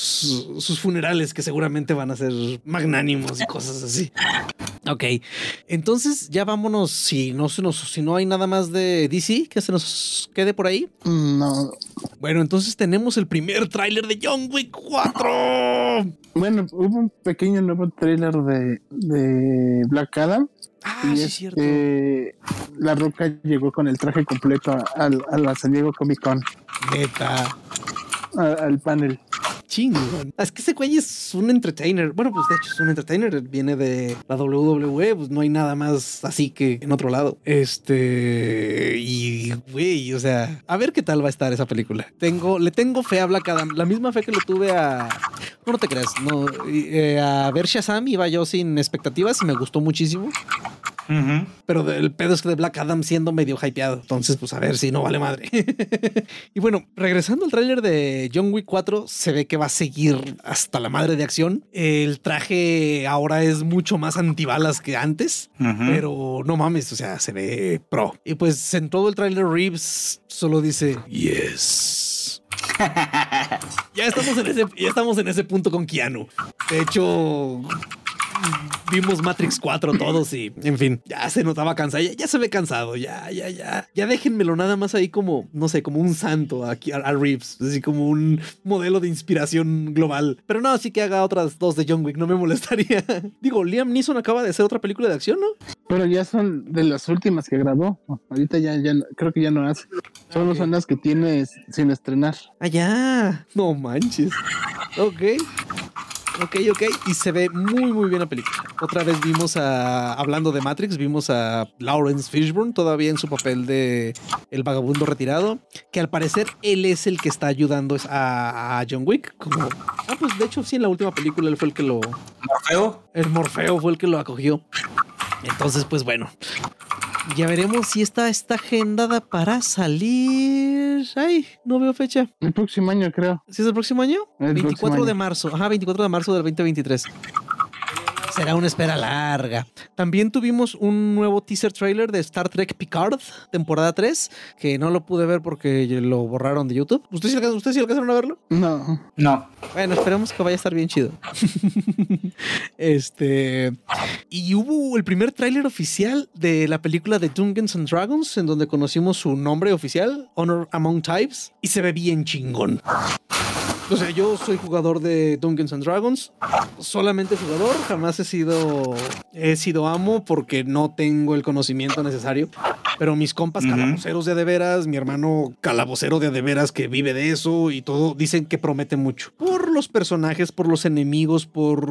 sus funerales que seguramente van a ser magnánimos y cosas así. Ok, entonces ya vámonos. Si no se nos, si no hay nada más de DC que se nos quede por ahí. No. Bueno, entonces tenemos el primer tráiler de John Wick 4. Bueno, hubo un pequeño nuevo trailer de, de Black Adam. Ah, y sí, es es cierto. que La Roca llegó con el traje completo a, al- a la San Diego Comic Con, Neta. a- al panel. Chingón. Es que ese güey es un entertainer. Bueno, pues de hecho es un entertainer. Viene de la WWE. Pues no hay nada más así que en otro lado. Este. Y güey, o sea, a ver qué tal va a estar esa película. Tengo, le tengo fe a Black Adam. La misma fe que le tuve a. No, te creas. No, eh, a ver Shazam iba yo sin expectativas y me gustó muchísimo. Pero el pedo es que de Black Adam siendo medio hypeado. Entonces, pues a ver si no vale madre. <laughs> y bueno, regresando al tráiler de John Wick 4, se ve que va a seguir hasta la madre de acción. El traje ahora es mucho más antibalas que antes, pero no mames, o sea, se ve pro. Y pues en todo el tráiler Reeves solo dice yes. <laughs> ya estamos en ese ya estamos en ese punto con Keanu. De hecho, vimos Matrix 4 todos y, en fin, ya se notaba cansado, ya, se ve cansado, ya, ya, ya. Ya déjenmelo nada más ahí como, no sé, como un santo aquí a, Reeves, así como un modelo de inspiración global. Pero no, así que haga otras dos de John Wick, no me molestaría. <laughs> Digo, Liam Neeson acaba de hacer otra película de acción, ¿no? Pero ya son de las últimas que grabó. Ahorita ya, ya creo que ya no hace. Solo son las que tiene sin estrenar. Ah, ya. No manches. Ok. Ok, ok. Y se ve muy, muy bien la película. Otra vez vimos a, hablando de Matrix, vimos a Lawrence Fishburne todavía en su papel de el vagabundo retirado, que al parecer él es el que está ayudando a, John Wick. Como, ah, pues de hecho sí, en la última película él fue el que lo... ¿Morfeo? El Morfeo fue el que lo acogió. Entonces, pues bueno, ya veremos si esta está agendada para salir. Ay, no veo fecha. El próximo año, creo. ¿Sí es el próximo año? 24 de marzo. Ajá, 24 de marzo del 2023. Será una espera larga. También tuvimos un nuevo teaser trailer de Star Trek Picard, temporada 3, que no lo pude ver porque lo borraron de YouTube. ¿Ustedes sí, ¿Usted sí alcanzaron a verlo? No. No. Bueno, esperemos que vaya a estar bien chido. <laughs> este. Y hubo el primer tráiler oficial de la película de Dungeons and Dragons, en donde conocimos su nombre oficial, Honor Among Types, y se ve bien chingón. O sea, yo soy jugador de Dungeons and Dragons, solamente jugador, jamás he sido he sido amo porque no tengo el conocimiento necesario, pero mis compas calaboceros de adeveras, mi hermano calabocero de adeveras que vive de eso y todo, dicen que promete mucho. Por los personajes, por los enemigos, por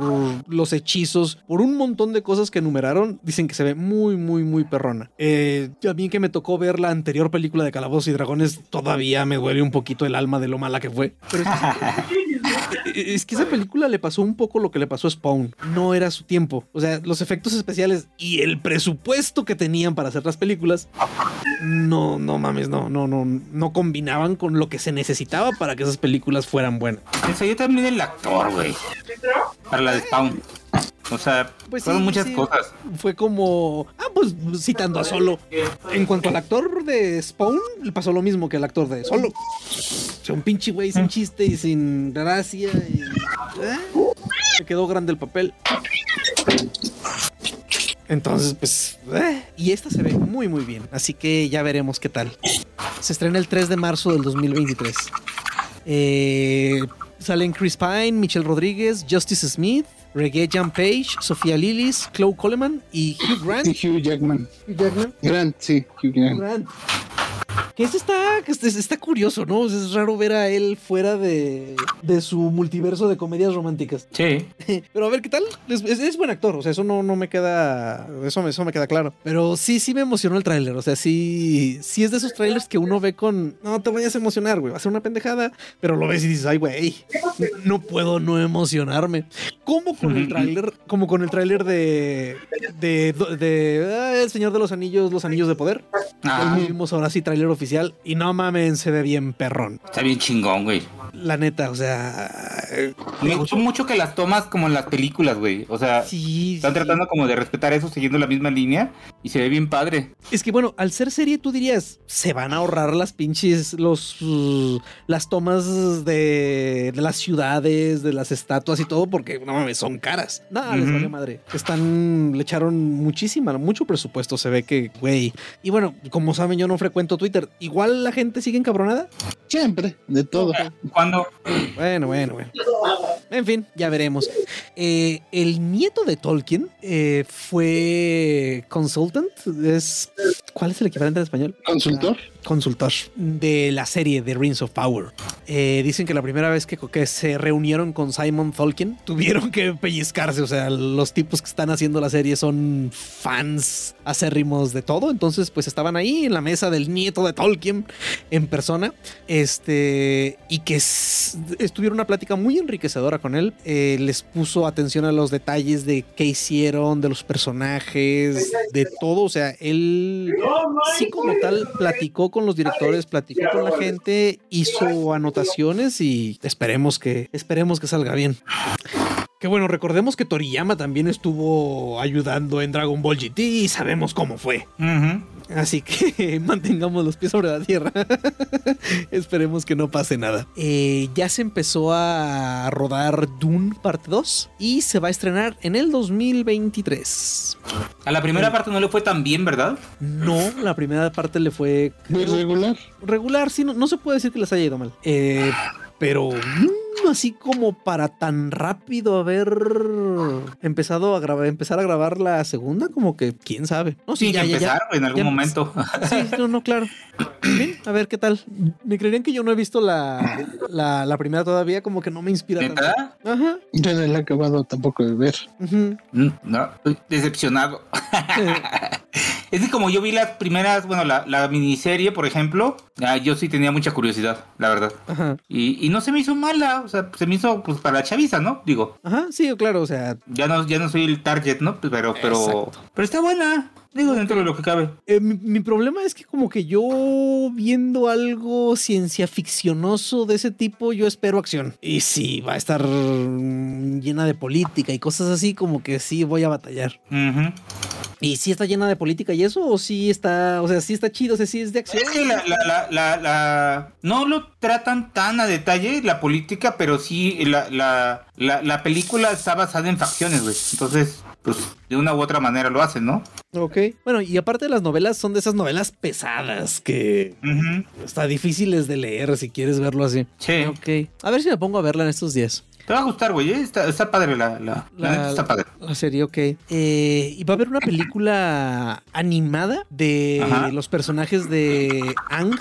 los hechizos, por un montón de cosas que enumeraron, dicen que se ve muy, muy, muy perrona. Eh, a mí que me tocó ver la anterior película de Calabozos y Dragones, todavía me duele un poquito el alma de lo mala que fue. Pero <laughs> es que esa película le pasó un poco lo que le pasó a Spawn. No era su tiempo. O sea, los efectos especiales y el presupuesto que tenían para hacer las películas, no, no mames, no, no, no, no combinaban con lo que se necesitaba para que esas películas fueran buenas. Eso yo también el actor, güey. Para la de Spawn. O sea, pues fueron muchas cosas. Fue como, ah, pues citando a Solo. En cuanto al actor de Spawn, le pasó lo mismo que al actor de Solo. O sea, un pinche güey sin chiste y sin gracia. Y, ¿eh? Se quedó grande el papel. Entonces, pues, ¿eh? y esta se ve muy, muy bien. Así que ya veremos qué tal. Se estrena el 3 de marzo del 2023. Eh, salen Chris Pine, Michelle Rodríguez, Justice Smith, Reggae Jam Page, Sofía Lillis, Chloe Coleman y Hugh Grant. Y Hugh Jackman. Hugh Jackman. Grant, sí, Hugh Grant. Que este está, este está curioso, ¿no? Es raro ver a él fuera de, de su multiverso de comedias románticas. Sí. <laughs> Pero a ver qué tal. Es, buen actor, o sea, eso no, no me queda. Eso, eso me queda claro. Pero sí, sí me emocionó el tráiler. O sea, sí, sí es de esos trailers que uno ve con. No te vayas a emocionar, güey. Va a ser una pendejada. Pero lo ves y dices, ay, güey, no puedo no emocionarme. Como con el tráiler, como con el tráiler de. de. de. Ah, el Señor de los Anillos, los Anillos de Poder. Ah. Vimos ahora sí tráiler oficial y no mames, se ve bien perrón. Está bien chingón, güey. La neta, o sea. Me gustó mucho que las tomas como en las películas, güey. O sea, están tratando como de respetar eso siguiendo la misma línea y se ve bien padre. Es que bueno, al ser serie tú dirías, se van a ahorrar las pinches, los, las tomas de, de las ciudades, de las estatuas y todo, porque no mames, son caras. Nada, les vale madre. Están, le echaron muchísima, mucho presupuesto. Se ve que, güey. Y bueno, como saben, yo no frecuento Twitter. Igual la gente sigue encabronada. Siempre, de todo. ¿Cuándo? Bueno, bueno, bueno. En fin, ya veremos. Eh, el nieto de Tolkien eh, fue consultant, es ¿Cuál es el equivalente en español? Consultor. Consultor de la serie de Rings of Power. Eh, dicen que la primera vez que, que, se reunieron con Simon Tolkien <laughs> tuvieron que pellizcarse. O sea, los tipos que están haciendo la serie son fans acérrimos de todo. Entonces, pues estaban ahí en la mesa del nieto de Tolkien en persona. Este, y que estuvieron una plática muy enriquecedora con él. Eh, les puso atención a los detalles de qué hicieron, de los personajes, de todo. O sea, él sí como tal platicó con los directores, platicó con la gente, hizo anotaciones y esperemos que esperemos que salga bien. Que bueno, recordemos que Toriyama también estuvo ayudando en Dragon Ball GT y sabemos cómo fue. Así que <laughs> mantengamos los pies sobre la tierra. <laughs> Esperemos que no pase nada. Eh, ya se empezó a rodar Dune parte 2 y se va a estrenar en el 2023. A la primera parte no le fue tan bien, ¿verdad? No, la primera parte le fue... regular. Regular, sí, no, no, se puede decir que les haya ido mal. Eh, pero mm, así como para tan rápido haber empezado a grabar, empezar a grabar la segunda, como que quién sabe. No, sí, ya, empezar en algún momento. Sí, no, no, claro. a ver qué tal. Me creerían que yo no he visto la, la, primera todavía, como que no me inspira tanto. Ajá. Yo no la he acabado tampoco de ver. Mm, no, estoy decepcionado. <laughs> es que como yo vi las primeras, bueno, la, la miniserie, por ejemplo, ah, yo sí tenía mucha curiosidad, la verdad. Ajá. Y, y no se me hizo mala, o sea, se me hizo pues para la chaviza, ¿no? Digo. Ajá, sí, claro, o sea. Ya no, ya no soy el target, ¿no? Pero, pero, pero está buena. Digo, dentro de lo que cabe. Eh, mi, problema es que como que yo viendo algo ciencia ficcionoso de ese tipo, yo espero acción. Y sí, va a estar llena de política y cosas así, como que sí voy a batallar. ¿Y si está llena de política y eso? ¿O sí está, o sea, sí está chido, o sea, sí es de acción? Es que la, la, la, la, no lo tratan tan a detalle la política, pero sí la, la, la, película está basada en facciones, güey. Entonces, pues de una u otra manera lo hacen, ¿no? Ok. Bueno, y aparte de las novelas, son de esas novelas pesadas que está difíciles de leer si quieres verlo así. Sí. Ok. A ver si me pongo a verla en estos días. Te va a gustar, güey. ¿eh? Está, está, padre la, la, la, está padre. La serie, ok. Eh, y va a haber una película <laughs> animada de los personajes de Ang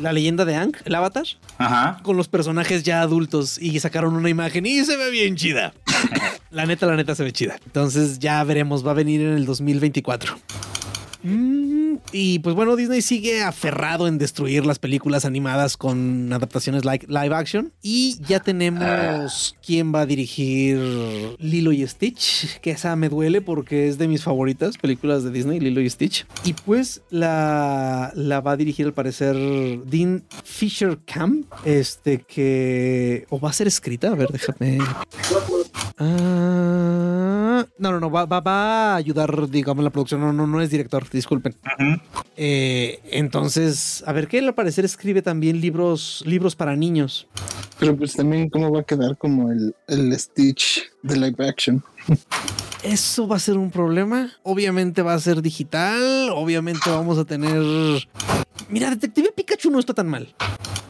la leyenda de Ang, el avatar, Ajá. con los personajes ya adultos y sacaron una imagen y se ve bien chida. <laughs> la neta, la neta se ve chida. Entonces ya veremos, va a venir en el 2024. Mm, y pues bueno, Disney sigue aferrado en destruir las películas animadas con adaptaciones like live action. Y ya tenemos quién va a dirigir Lilo y Stitch, que esa me duele porque es de mis favoritas películas de Disney, Lilo y Stitch. Y pues la, la va a dirigir al parecer Dean Fisher Camp, este que... o va a ser escrita, a ver, déjame... Ah, no, no, no, va, va, va, a ayudar, digamos, la producción, no, no, no es director disculpen. Eh, entonces, a ver, ¿qué al parecer escribe también libros, libros para niños. Pero pues también cómo va a quedar como el, el Stitch de live action. Eso va a ser un problema. Obviamente va a ser digital. Obviamente vamos a tener. Mira, Detective Pikachu no está tan mal.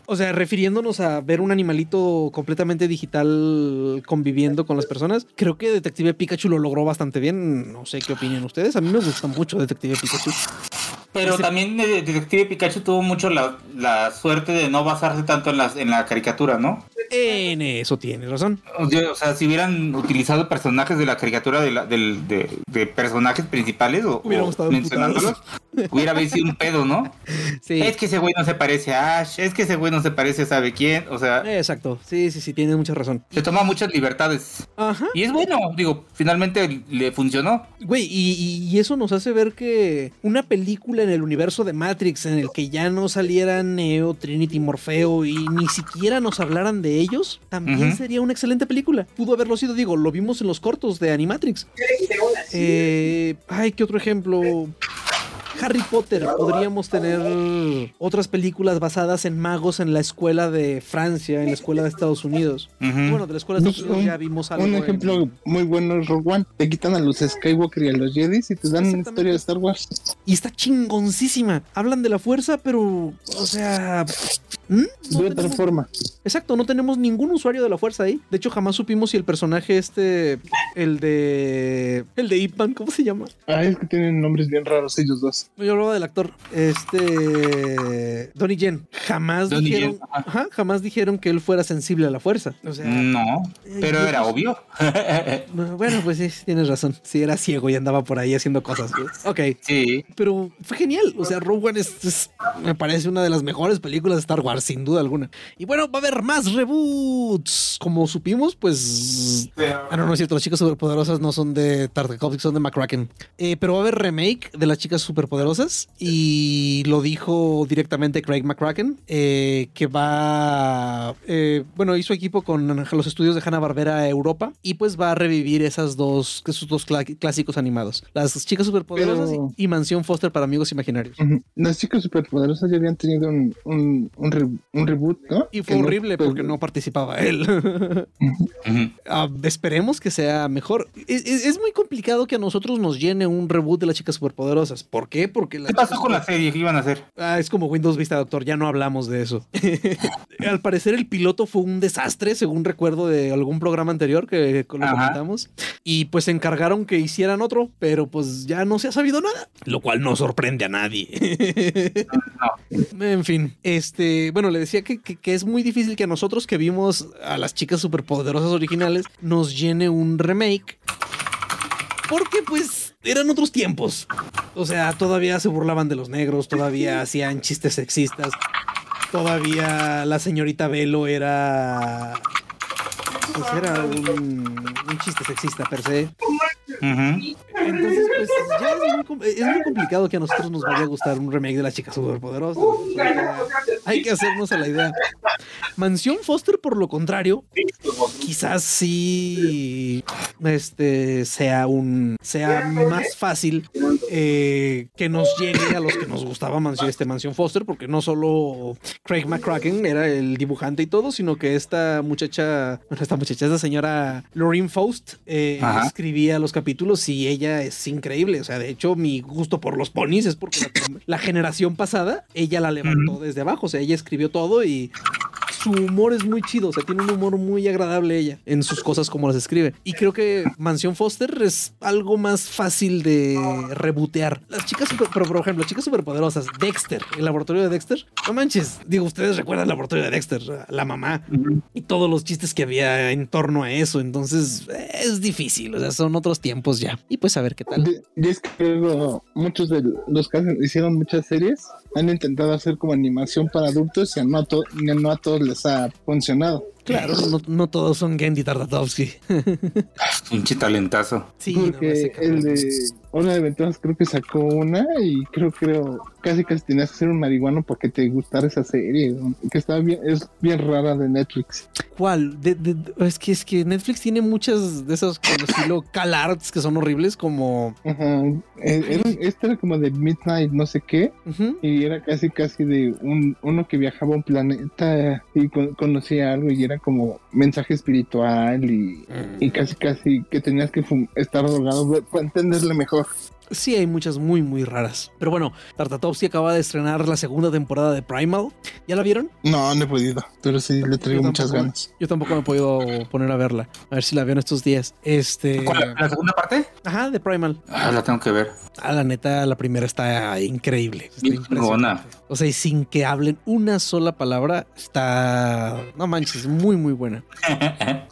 O sea, refiriéndonos a ver un animalito completamente digital conviviendo con las personas, creo que Detective Pikachu lo logró bastante bien. No sé qué opinan ustedes. A mí me gusta mucho Detective Pikachu. Pero también Detective Pikachu tuvo mucho la, suerte de no basarse tanto en, las, en la caricatura, ¿no? En eso tienes razón. O sea, si hubieran utilizado personajes de la caricatura de, la, de, personajes principales o, mencionándolos, hubiera sido un pedo, ¿no? Sí. Es que ese güey no se parece a Ash, es que ese güey no se parece a sabe quién, o sea. Exacto, sí, sí, sí, tienes mucha razón. Se toma muchas libertades. Ajá. Y es bueno, digo, finalmente le funcionó. Güey, y, y, eso nos hace ver que una película en el universo de Matrix en el que ya no salieran Neo, Trinity, Morfeo y ni siquiera nos hablaran de ellos, también sería una excelente película. Pudo haberlo sido, digo, lo vimos en los cortos de Animatrix. Eh, ay, ¿qué otro ejemplo? Harry Potter, podríamos tener otras películas basadas en magos en la escuela de Francia, en la escuela de Estados Unidos. Bueno, de la escuela de Estados Unidos ya vimos algo. Un ejemplo muy bueno es Rogue One. Te quitan a los Skywalker y a los Jedi y te dan una historia de Star Wars. Y está chingoncísima. Hablan de la fuerza, pero, o sea, de otra forma. Exacto, no tenemos ningún usuario de la fuerza ahí. De hecho, jamás supimos si el personaje este, el de. El de Ipan, ¿cómo se llama? Ah, es que tienen nombres bien raros ellos dos. Yo hablaba del actor. Este. Donnie Yen. Jamás dijeron. jamás dijeron que él fuera sensible a la fuerza. O sea. No. Eh, pero era obvio. <laughs> bueno, pues sí, tienes razón. Sí, era ciego y andaba por ahí haciendo cosas. <laughs> Ok. Sí. Pero fue genial. O sea, Rogue One es, me parece una de las mejores películas de Star Wars, sin duda alguna. Y bueno, va a haber más reboots. Como supimos, pues. Ah, no, no es cierto. Las chicas superpoderosas no son de Tartakovsky, son de McCracken. Eh, pero va a haber remake de las chicas superpoderosas. Y lo dijo directamente Craig McCracken, eh, que va. Eh, bueno, hizo equipo con los estudios de Hanna Barbera Europa. Y pues va a revivir esas dos, esos dos clásicos animados: Las chicas superpoderosas y Mansión Foster para amigos imaginarios. Las chicas superpoderosas ya habían tenido un, un, reboot, ¿no? Y fue horrible pues, porque no participaba él. <laughs> Ah, esperemos que sea mejor. Es, muy complicado que a nosotros nos llene un reboot de las chicas superpoderosas. ¿Por qué? Porque ¿Qué pasó con la serie? ¿Qué iban a hacer? Ah, es como Windows Vista, doctor. Ya no hablamos de eso. <laughs> Al parecer, el piloto fue un desastre, según recuerdo de algún programa anterior que lo comentamos. Y pues se encargaron que hicieran otro, pero pues ya no se ha sabido nada, lo cual no sorprende a nadie. <laughs> En fin, este, bueno, le decía que, es muy difícil que a nosotros que vimos a las chicas superpoderosas originales nos llene un remake. Porque pues eran otros tiempos. O sea, todavía se burlaban de los negros, todavía <laughs> hacían chistes sexistas. Todavía la señorita Velo era pues era un, un chiste sexista per se. Entonces, pues ya es muy, es muy, complicado que a nosotros nos vaya a gustar un remake de las chicas superpoderosas. hay que hacernos a la idea. Mansión Foster, por lo contrario, quizás sí este, sea un sea más fácil eh, que nos llegue a los que nos gustaba Mansión, este Mansión Foster, porque no solo Craig McCracken era el dibujante y todo, sino que esta muchacha, esta muchacha, esta señora Lorraine Faust eh, escribía los capítulos y ella es increíble. O sea, de hecho, mi gusto por los ponis es porque la, generación pasada ella la levantó desde abajo. O sea, ella escribió todo y su humor es muy chido, o sea, tiene un humor muy agradable ella en sus cosas como las escribe. Y creo que Mansión Foster es algo más fácil de rebotear. Las chicas, super, pero por ejemplo, chicas superpoderosas, Dexter, el laboratorio de Dexter, no manches, digo, ustedes recuerdan el laboratorio de Dexter, la mamá y todos los chistes que había en torno a eso, entonces es difícil, o sea, son otros tiempos ya. Y pues a ver qué tal. Muchos de los que hicieron muchas series han intentado hacer como animación para adultos y no a todos les ha funcionado. Claro, no, todos son Gendy Tartatovsky. Pinche <laughs> talentazo. Sí, porque el de Hora de Aventuras creo que sacó una y creo creo casi casi tenías que ser un marihuano porque te gustara esa serie, que está bien, es bien rara de Netflix. ¿Cuál? es que es que Netflix tiene muchas de esos como estilo <coughs> CalArts que son horribles como. Ajá. Este era como de Midnight, no sé qué, y era casi casi de un uno que viajaba a un planeta y conocía algo y era como mensaje espiritual y, y mm. casi casi que tenías que estar drogado para entenderle mejor. Sí, hay muchas muy, muy raras. Pero bueno, Tartatovsky acaba de estrenar la segunda temporada de Primal. ¿Ya la vieron? No, no he podido, pero sí le traigo muchas ganas. Yo tampoco me he podido poner a verla. A ver si la veo en estos días. Este. ¿La segunda parte? Ajá, de Primal. Ah, la tengo que ver. Ah, la neta, la primera está increíble. Está O sea, y sin que hablen una sola palabra, está. No manches, muy, muy buena. <laughs>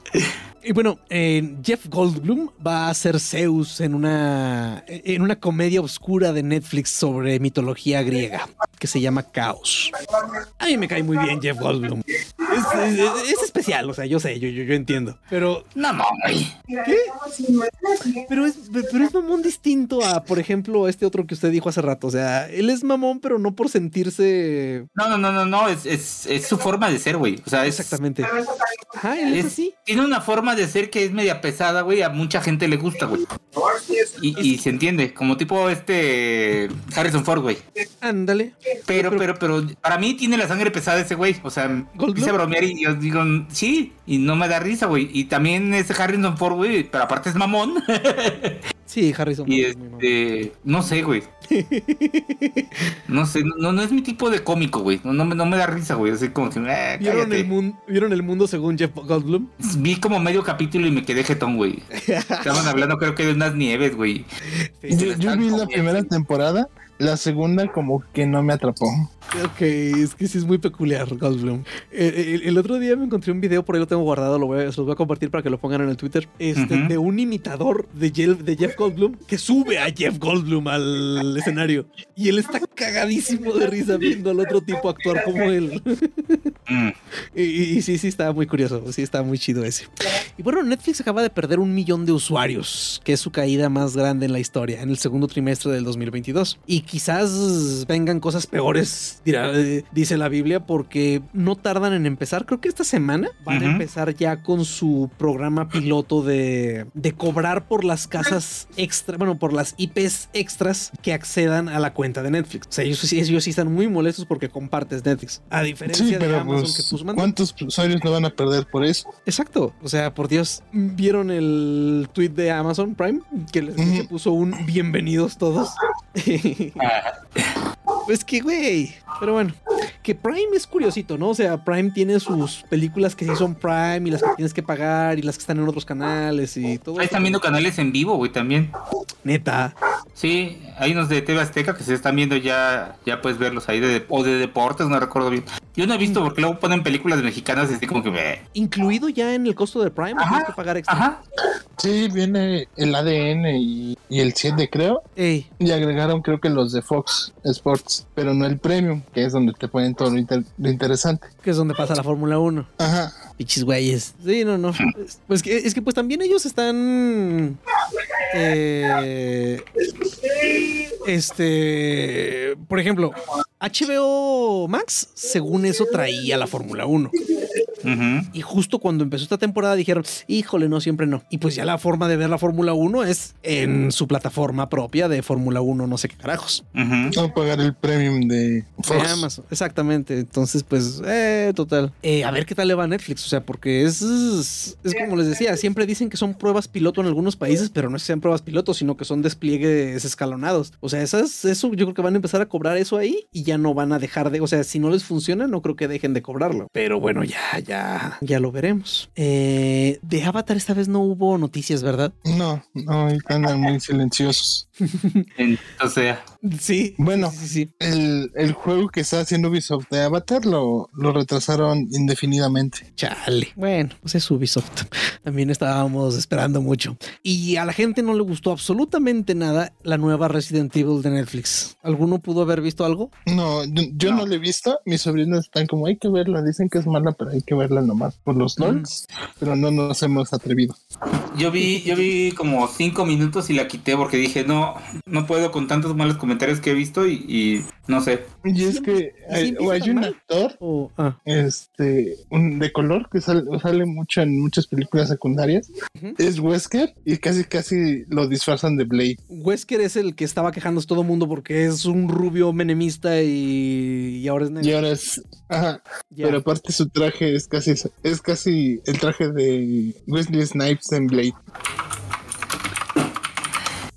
Y bueno, eh, Jeff Goldblum va a ser Zeus en una, en una comedia oscura de Netflix sobre mitología griega que se llama Caos. A mí me cae muy bien Jeff Goldblum. Es, especial, o sea, yo sé, yo, yo, yo entiendo. Pero. No mames. ¿Qué? Pero es, pero es mamón distinto a, por ejemplo, este otro que usted dijo hace rato. O sea, él es mamón, pero no por sentirse. No, no, no, no, no. Es, es, es su forma de ser, güey. O sea, Exactamente. Ajá, él es, así. Tiene una forma de ser que es media pesada, güey. A mucha gente le gusta, güey. Y, y se entiende. Como tipo este. Harrison Ford, güey. Ándale. Pero, pero, pero, para mí tiene la sangre pesada ese güey. O sea, quise bromear y yo digo, sí, y no me da risa, güey. Y también ese Harrison Ford, güey, pero aparte es mamón. <laughs> Sí, Harrison y este, no sé, güey. <laughs> no sé, no, no es mi tipo de cómico, güey. No, no, me da risa, güey. Así como que. Eh, ¿Vieron, el mundo, ¿Vieron el mundo según Jeff Goldblum? Vi como medio capítulo y me quedé jetón, güey. <laughs> Estaban hablando, creo que de unas nieves, güey. yo, vi la primera temporada la segunda como que no me atrapó. Ok, es que sí es muy peculiar, Goldblum. El, otro día me encontré un video, por ahí lo tengo guardado, lo voy a, se los voy a compartir para que lo pongan en el Twitter, este, de un imitador de Jeff, de Jeff Goldblum que sube a Jeff Goldblum al escenario. Y él está cagadísimo de risa viendo al otro tipo actuar como él. Mm. y, sí, sí, está muy curioso, sí, está muy chido ese. Y bueno, Netflix acaba de perder un millón de usuarios, que es su caída más grande en la historia, en el segundo trimestre del 2022. Y quizás vengan cosas peores eh, dice la Biblia, porque no tardan en empezar. Creo que esta semana van a empezar ya con su programa piloto de, de cobrar por las casas extra, bueno, por las IPs extras que accedan a la cuenta de Netflix. O sea, ellos, ellos sí están muy molestos porque compartes Netflix. A diferencia de Amazon pues, que pues ¿Cuántos usuarios no van a perder por eso? Exacto. O sea, por Dios, ¿vieron el tweet de Amazon Prime? Que les puso un bienvenidos todos. <laughs> pues que, güey, pero bueno, que Prime es curiosito, ¿no? O sea, Prime tiene sus películas que sí son Prime y las que tienes que pagar y las que están en otros canales y todo. Ahí están viendo canales en vivo, güey, también. Neta. Sí, hay unos de TV Azteca que se están viendo ya, ya puedes verlos ahí, de, o de deportes, no recuerdo bien. Yo no he visto porque luego ponen películas mexicanas y así como que me... Incluido ya en el costo de Prime, tienes que pagar extra. Ajá. Sí, viene el ADN y, el 7, creo. Y agregaron creo que los de Fox Sports, pero no el Premium, que es donde te ponen todo lo, interesante. Que es donde pasa la Fórmula 1. Ajá. Pichis güeyes. Sí, no, no. Pues que, es que pues también ellos están... Eh, este, por ejemplo, HBO Max, según eso, traía la Fórmula 1. Y justo cuando empezó esta temporada dijeron, híjole, no, siempre no. Y pues ya la forma de ver la Fórmula 1 es en su plataforma propia de Fórmula 1, no sé qué carajos. No pagar el premium de, Amazon. Exactamente. Entonces, pues, eh, total. Eh, a ver qué tal le va a Netflix. O sea, porque es, es, como les decía, siempre dicen que son pruebas piloto en algunos países, pero no es que sean pruebas piloto, sino que son despliegues escalonados. O sea, esas, eso yo creo que van a empezar a cobrar eso ahí y ya no van a dejar de, o sea, si no les funciona, no creo que dejen de cobrarlo. Pero bueno, ya, ya, ya lo veremos. Eh, de Avatar esta vez no hubo noticias, ¿verdad? No, no, están muy silenciosos. O sea. Sí. Bueno, sí, sí, El, el, juego que está haciendo Ubisoft de Avatar lo, lo retrasaron indefinidamente. Chale. Bueno, pues es Ubisoft. <laughs> También estábamos esperando mucho. Y a la gente no le gustó absolutamente nada la nueva Resident Evil de Netflix. ¿Alguno pudo haber visto algo? No, yo no, lo he visto. Mis sobrinos están como hay que verla. Dicen que es mala, pero hay que verla nomás por los LOLs. Pero no nos hemos atrevido. Yo vi, yo vi como cinco minutos y la quité porque dije no, no puedo con tantos malos comentarios que he visto y, no sé. Y es que hay, un actor ah. este de color que sale, sale, mucho en muchas películas secundarias. Es Wesker y casi casi lo disfrazan de Blade. Wesker es el que estaba quejándose todo el mundo porque es un rubio menemista y, ahora es negro. Y ahora es. Ajá. Pero aparte su traje es casi es casi el traje de Wesley Snipes en Blade.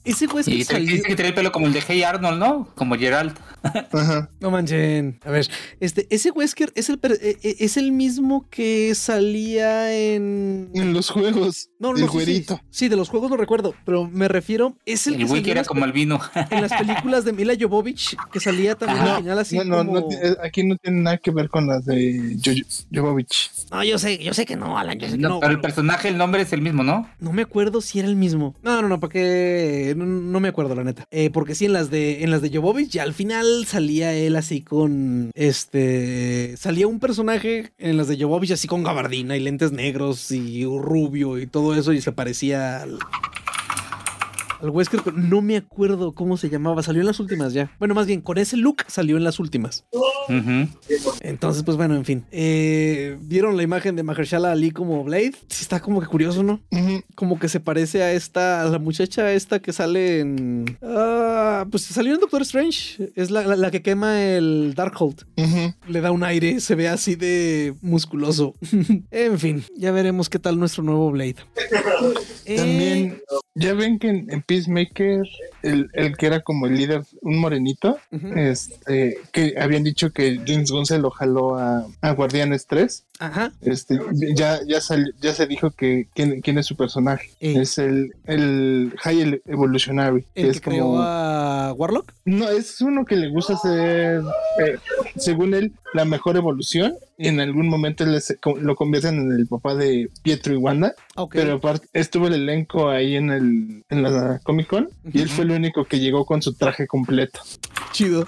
Ese güey es que, dice que tiene el pelo como el de Hey Arnold, ¿no? Como Gerald. No manchen. A ver, este, ese Wesker es el, e, e, es el mismo que salía en. En los juegos. No, no, el Sí, de los juegos lo recuerdo, pero me refiero. Es el, el que era como el vino. En las películas de Mila Jovovich, que salía también al final así. No, no, eh, aquí no tiene nada que ver con las de Jovovich. No, yo sé, yo sé que no, Alan. Yo sé que no, Pero el personaje, el nombre es el mismo, ¿no? No me acuerdo si era el mismo. No, no, no, ¿para qué? No, me acuerdo, la neta. Eh, porque sí, en las de, en las de Jovovich, ya al final salía él así con este. Salía un personaje en las de Jovovich así con gabardina y lentes negros y rubio y todo eso y se parecía al al Wesker, no me acuerdo cómo se llamaba. Salió en las últimas ya. Bueno, más bien, con ese look salió en las últimas. Entonces, pues bueno, en fin. Eh, ¿Vieron la imagen de Mahershala Ali como Blade? Sí, está como que curioso, ¿no? Como que se parece a esta, a la muchacha esta que sale en. Ah, pues salió en Doctor Strange. Es la, que quema el Darkhold. Le da un aire, se ve así de musculoso. <laughs> en fin, ya veremos qué tal nuestro nuevo Blade. También, ya ven que en Peacemaker el, el, que era como el líder, un morenito, este, que habían dicho que James Gunn se lo jaló a, a Guardianes 3. Ajá. Este, ya, ya, ya se dijo que quién, quién es su personaje. Es el, el High Evolutionary. ¿El que, es como... a Warlock? No, es uno que le gusta hacer, eh, según él, la mejor evolución. En algún momento lo convierten en el papá de Pietro y Wanda. Pero aparte, estuvo el elenco ahí en, el, en la Comic Con. Y él fue el único que llegó con su traje completo. Chido.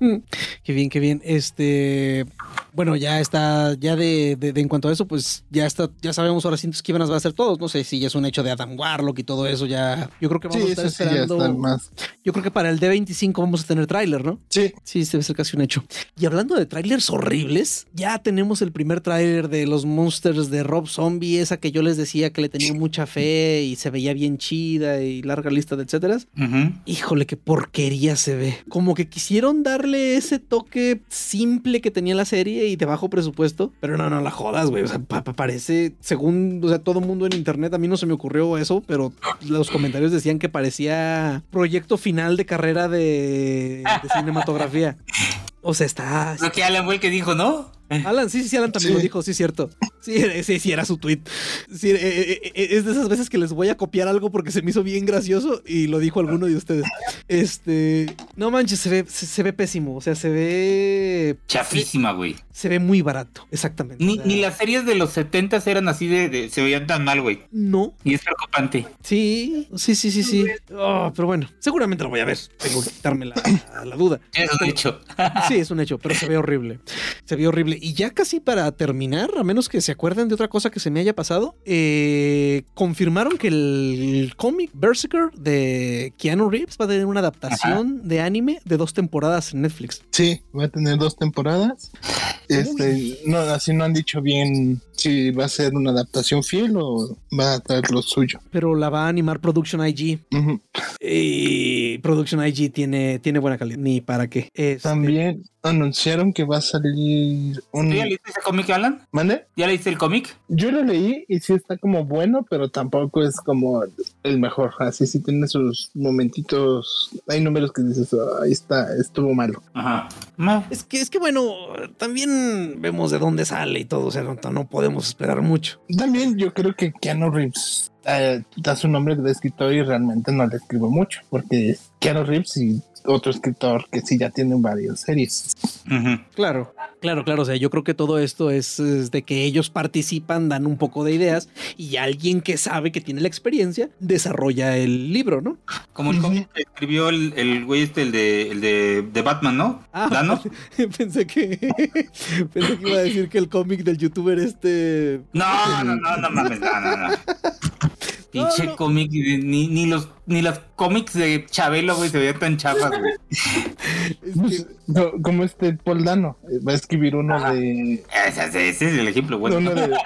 Mm. Qué bien, qué bien. Este, bueno, ya está, ya de, de, en cuanto a eso, pues ya está, ya sabemos ahora sí qué van a hacer todos. No sé si ya es un hecho de Adam Warlock y todo eso. Ya, yo creo que vamos a estar esperando. más. Yo creo que para el D25 vamos a tener tráiler, ¿no? Sí. Sí, debe ser casi un hecho. Y hablando de tráilers horribles, ya tenemos el primer tráiler de los monsters de Rob Zombie, esa que yo les decía que le tenía mucha fe y se veía bien chida y larga lista de etcétera. Híjole, qué porquería se ve. Como que quisieron darle ese toque simple que tenía la serie y de bajo presupuesto, pero no, no la jodas, güey. O sea, parece, según, o sea, todo mundo en internet, a mí no se me ocurrió eso, pero los comentarios decían que parecía proyecto final de carrera de, cinematografía. O sea, está. Lo que Alan que dijo, ¿no? <laughs> Alan, sí, sí, Alan también lo dijo, sí, cierto. Sí, sí, sí, era su tweet. Sí, eh, eh, eh, es de esas veces que les voy a copiar algo porque se me hizo bien gracioso y lo dijo alguno de ustedes. Este, no manches, se ve, se, ve pésimo. O sea, se ve. Chafísima, güey. Se, ve muy barato, exactamente. Ni, las series de los 70 eran así de, Se veían tan mal, güey. No. Y es preocupante. Sí, sí, sí, sí, sí. Oh, pero bueno, seguramente lo voy a ver. Tengo que quitarme la, la duda. Es un hecho. sí, es un hecho, pero se ve horrible. Se ve horrible. Y ya casi para terminar, a menos que se acuerden de otra cosa que se me haya pasado, eh, confirmaron que el cómic Berserker de Keanu Reeves va a tener una adaptación de anime de dos temporadas en Netflix. Sí, va a tener dos temporadas. Este, no, así no han dicho bien si va a ser una adaptación fiel o va a traer lo suyo. Pero la va a animar Production IG. Y Production IG tiene, tiene buena calidad. Ni para qué. Este, También anunciaron que va a salir un. ¿Ya leíste ese cómic, Alan? ¿Mande? ¿Ya leíste el cómic? Yo lo leí y sí está como bueno, pero tampoco es como el mejor. Así sí tiene sus momentitos. Hay números que dices, ahí está, estuvo malo. Ajá. Es que, es que bueno, también vemos de dónde sale y todo. O sea, no, no podemos esperar mucho. También yo creo que Keanu Reeves eh, da su nombre de escritor y realmente no le escribo mucho, porque Keanu Reeves y otro escritor que sí ya tiene varias series. Claro, claro, claro. O sea, yo creo que todo esto es, de que ellos participan, dan un poco de ideas y alguien que sabe que tiene la experiencia desarrolla el libro, ¿no? Como el cómic que escribió el, güey este, el de, el de, Batman, ¿no? Ah, <laughs> pensé que <laughs> pensé que iba a decir que el cómic del youtuber este. No, no, no, no mames, no, no, no. <laughs> Pinche cómic, ni, ni los ni los cómics de Chabelo, güey, se veían tan chafas, güey. Pues, como este Paul Dano, eh, va a escribir uno de. Ese, es el ejemplo, güey. Uno de,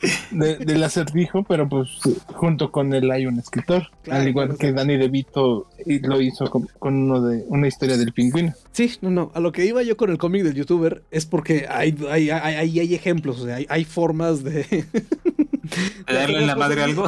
<laughs> de, del acertijo, pero pues junto con él hay un escritor, al igual que Danny DeVito lo hizo con, uno de una historia del pingüino. Sí, no, no, a lo que iba yo con el cómic del youtuber es porque hay, hay, hay, hay ejemplos, o sea, hay, hay formas de... <laughs> <laughs> ¿De darle en la madre algo?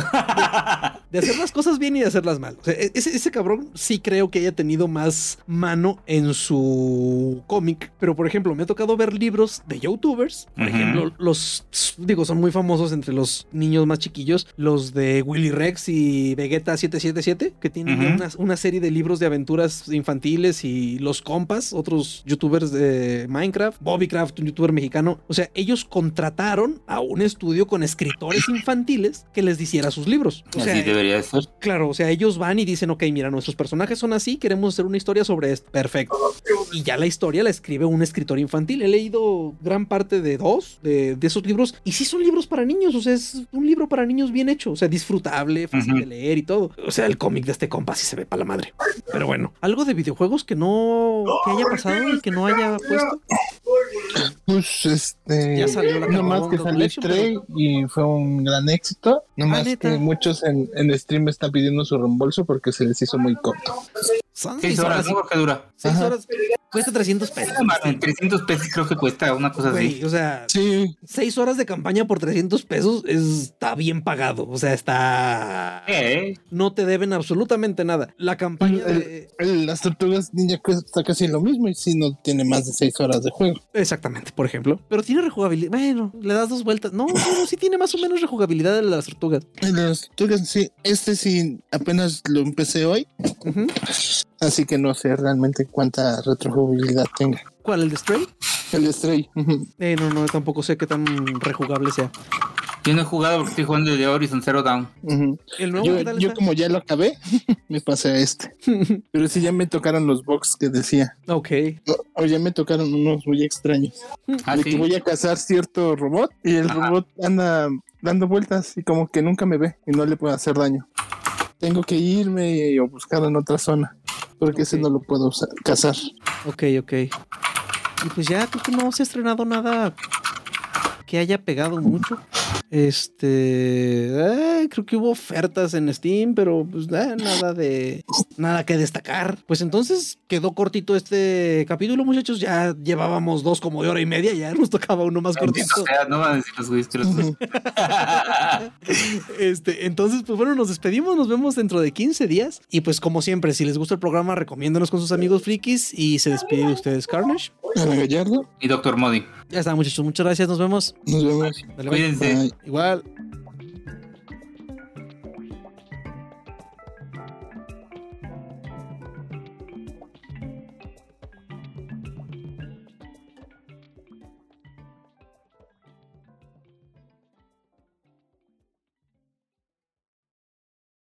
De, hacer las cosas bien <laughs> y de hacerlas mal. O sea, e-, ese, ese, cabrón sí creo que haya tenido más mano en su cómic. Pero, por ejemplo, me ha tocado ver libros de youtubers. Por ejemplo, los, digo, son muy famosos entre los niños más chiquillos. Los de Willy Rex y Vegeta 777, que tienen una, una, serie de libros de aventuras infantiles. Y los compas, otros youtubers de Minecraft. Bobbycraft, un youtuber mexicano. O sea, ellos contrataron a un estudio con escritores infantiles que les hiciera sus libros. O sea, debería ser. Claro, o sea, ellos van y dicen, ok, mira, nuestros personajes son así, queremos hacer una historia sobre esto. Perfecto. Y ya la historia la escribe un escritor infantil. He leído gran parte de dos de, esos libros y sí son libros para niños, o sea, es un libro para niños bien hecho, o sea, disfrutable, fácil de leer y todo. O sea, el cómic de este compa sí se ve para la madre. Pero bueno, algo de videojuegos que no que haya pasado y que no haya puesto. Pues este. Ya salió la Nomás que salió Stray y fue un gran éxito. Nomás ah, que muchos en, en stream están pidiendo su reembolso porque se les hizo muy corto. Son seis horas, ¿no? que dura. Seis horas. Cuesta 300 pesos. 300 pesos creo que cuesta una cosa así. O sea, sí. seis horas de campaña por 300 pesos está bien pagado. O sea, está. ¿Eh? No te deben absolutamente nada. La campaña de... las tortugas ninja cuesta casi lo mismo y si no tiene más de seis horas de juego. Exactamente, por ejemplo. Pero tiene rejugabilidad. Bueno, le das dos vueltas. No, no, sí tiene más o menos rejugabilidad de las tortugas. De las tortugas, sí. Este sí, apenas lo empecé hoy. Así que no sé realmente cuánta retrojugabilidad tenga. ¿Cuál? ¿El de Stray? El de Stray. eh, no, no, tampoco sé qué tan rejugable sea. Yo no he jugado porque estoy jugando el de Horizon Zero Dawn. ¿El nuevo, yo, yo como ya lo acabé, <laughs> me pasé a este. <laughs> Pero sí ya me tocaron los box que decía. Ok. O, ya me tocaron unos muy extraños. <laughs> ¿Ah, de que voy a cazar cierto robot y el robot anda dando vueltas y como que nunca me ve y no le puedo hacer daño. Tengo que irme o buscar en otra zona porque ese no lo puedo cazar. Ok, ok. Y pues ya creo que no se ha estrenado nada que haya pegado mucho. Este, eh, creo que hubo ofertas en Steam, pero pues eh, nada de nada que destacar. Pues entonces quedó cortito este capítulo, muchachos. Ya llevábamos dos como de hora y media, ya nos tocaba uno más cortito. <laughs> este, entonces, pues bueno, nos despedimos, nos vemos dentro de 15 días. Y pues como siempre, si les gusta el programa, recomiéndanos con sus amigos frikis y se despide de ustedes Carnage. Gallardo y Doctor Modi. Ya está, muchachos. Muchas gracias. Nos vemos. Nos vemos. Cuídense. Igual,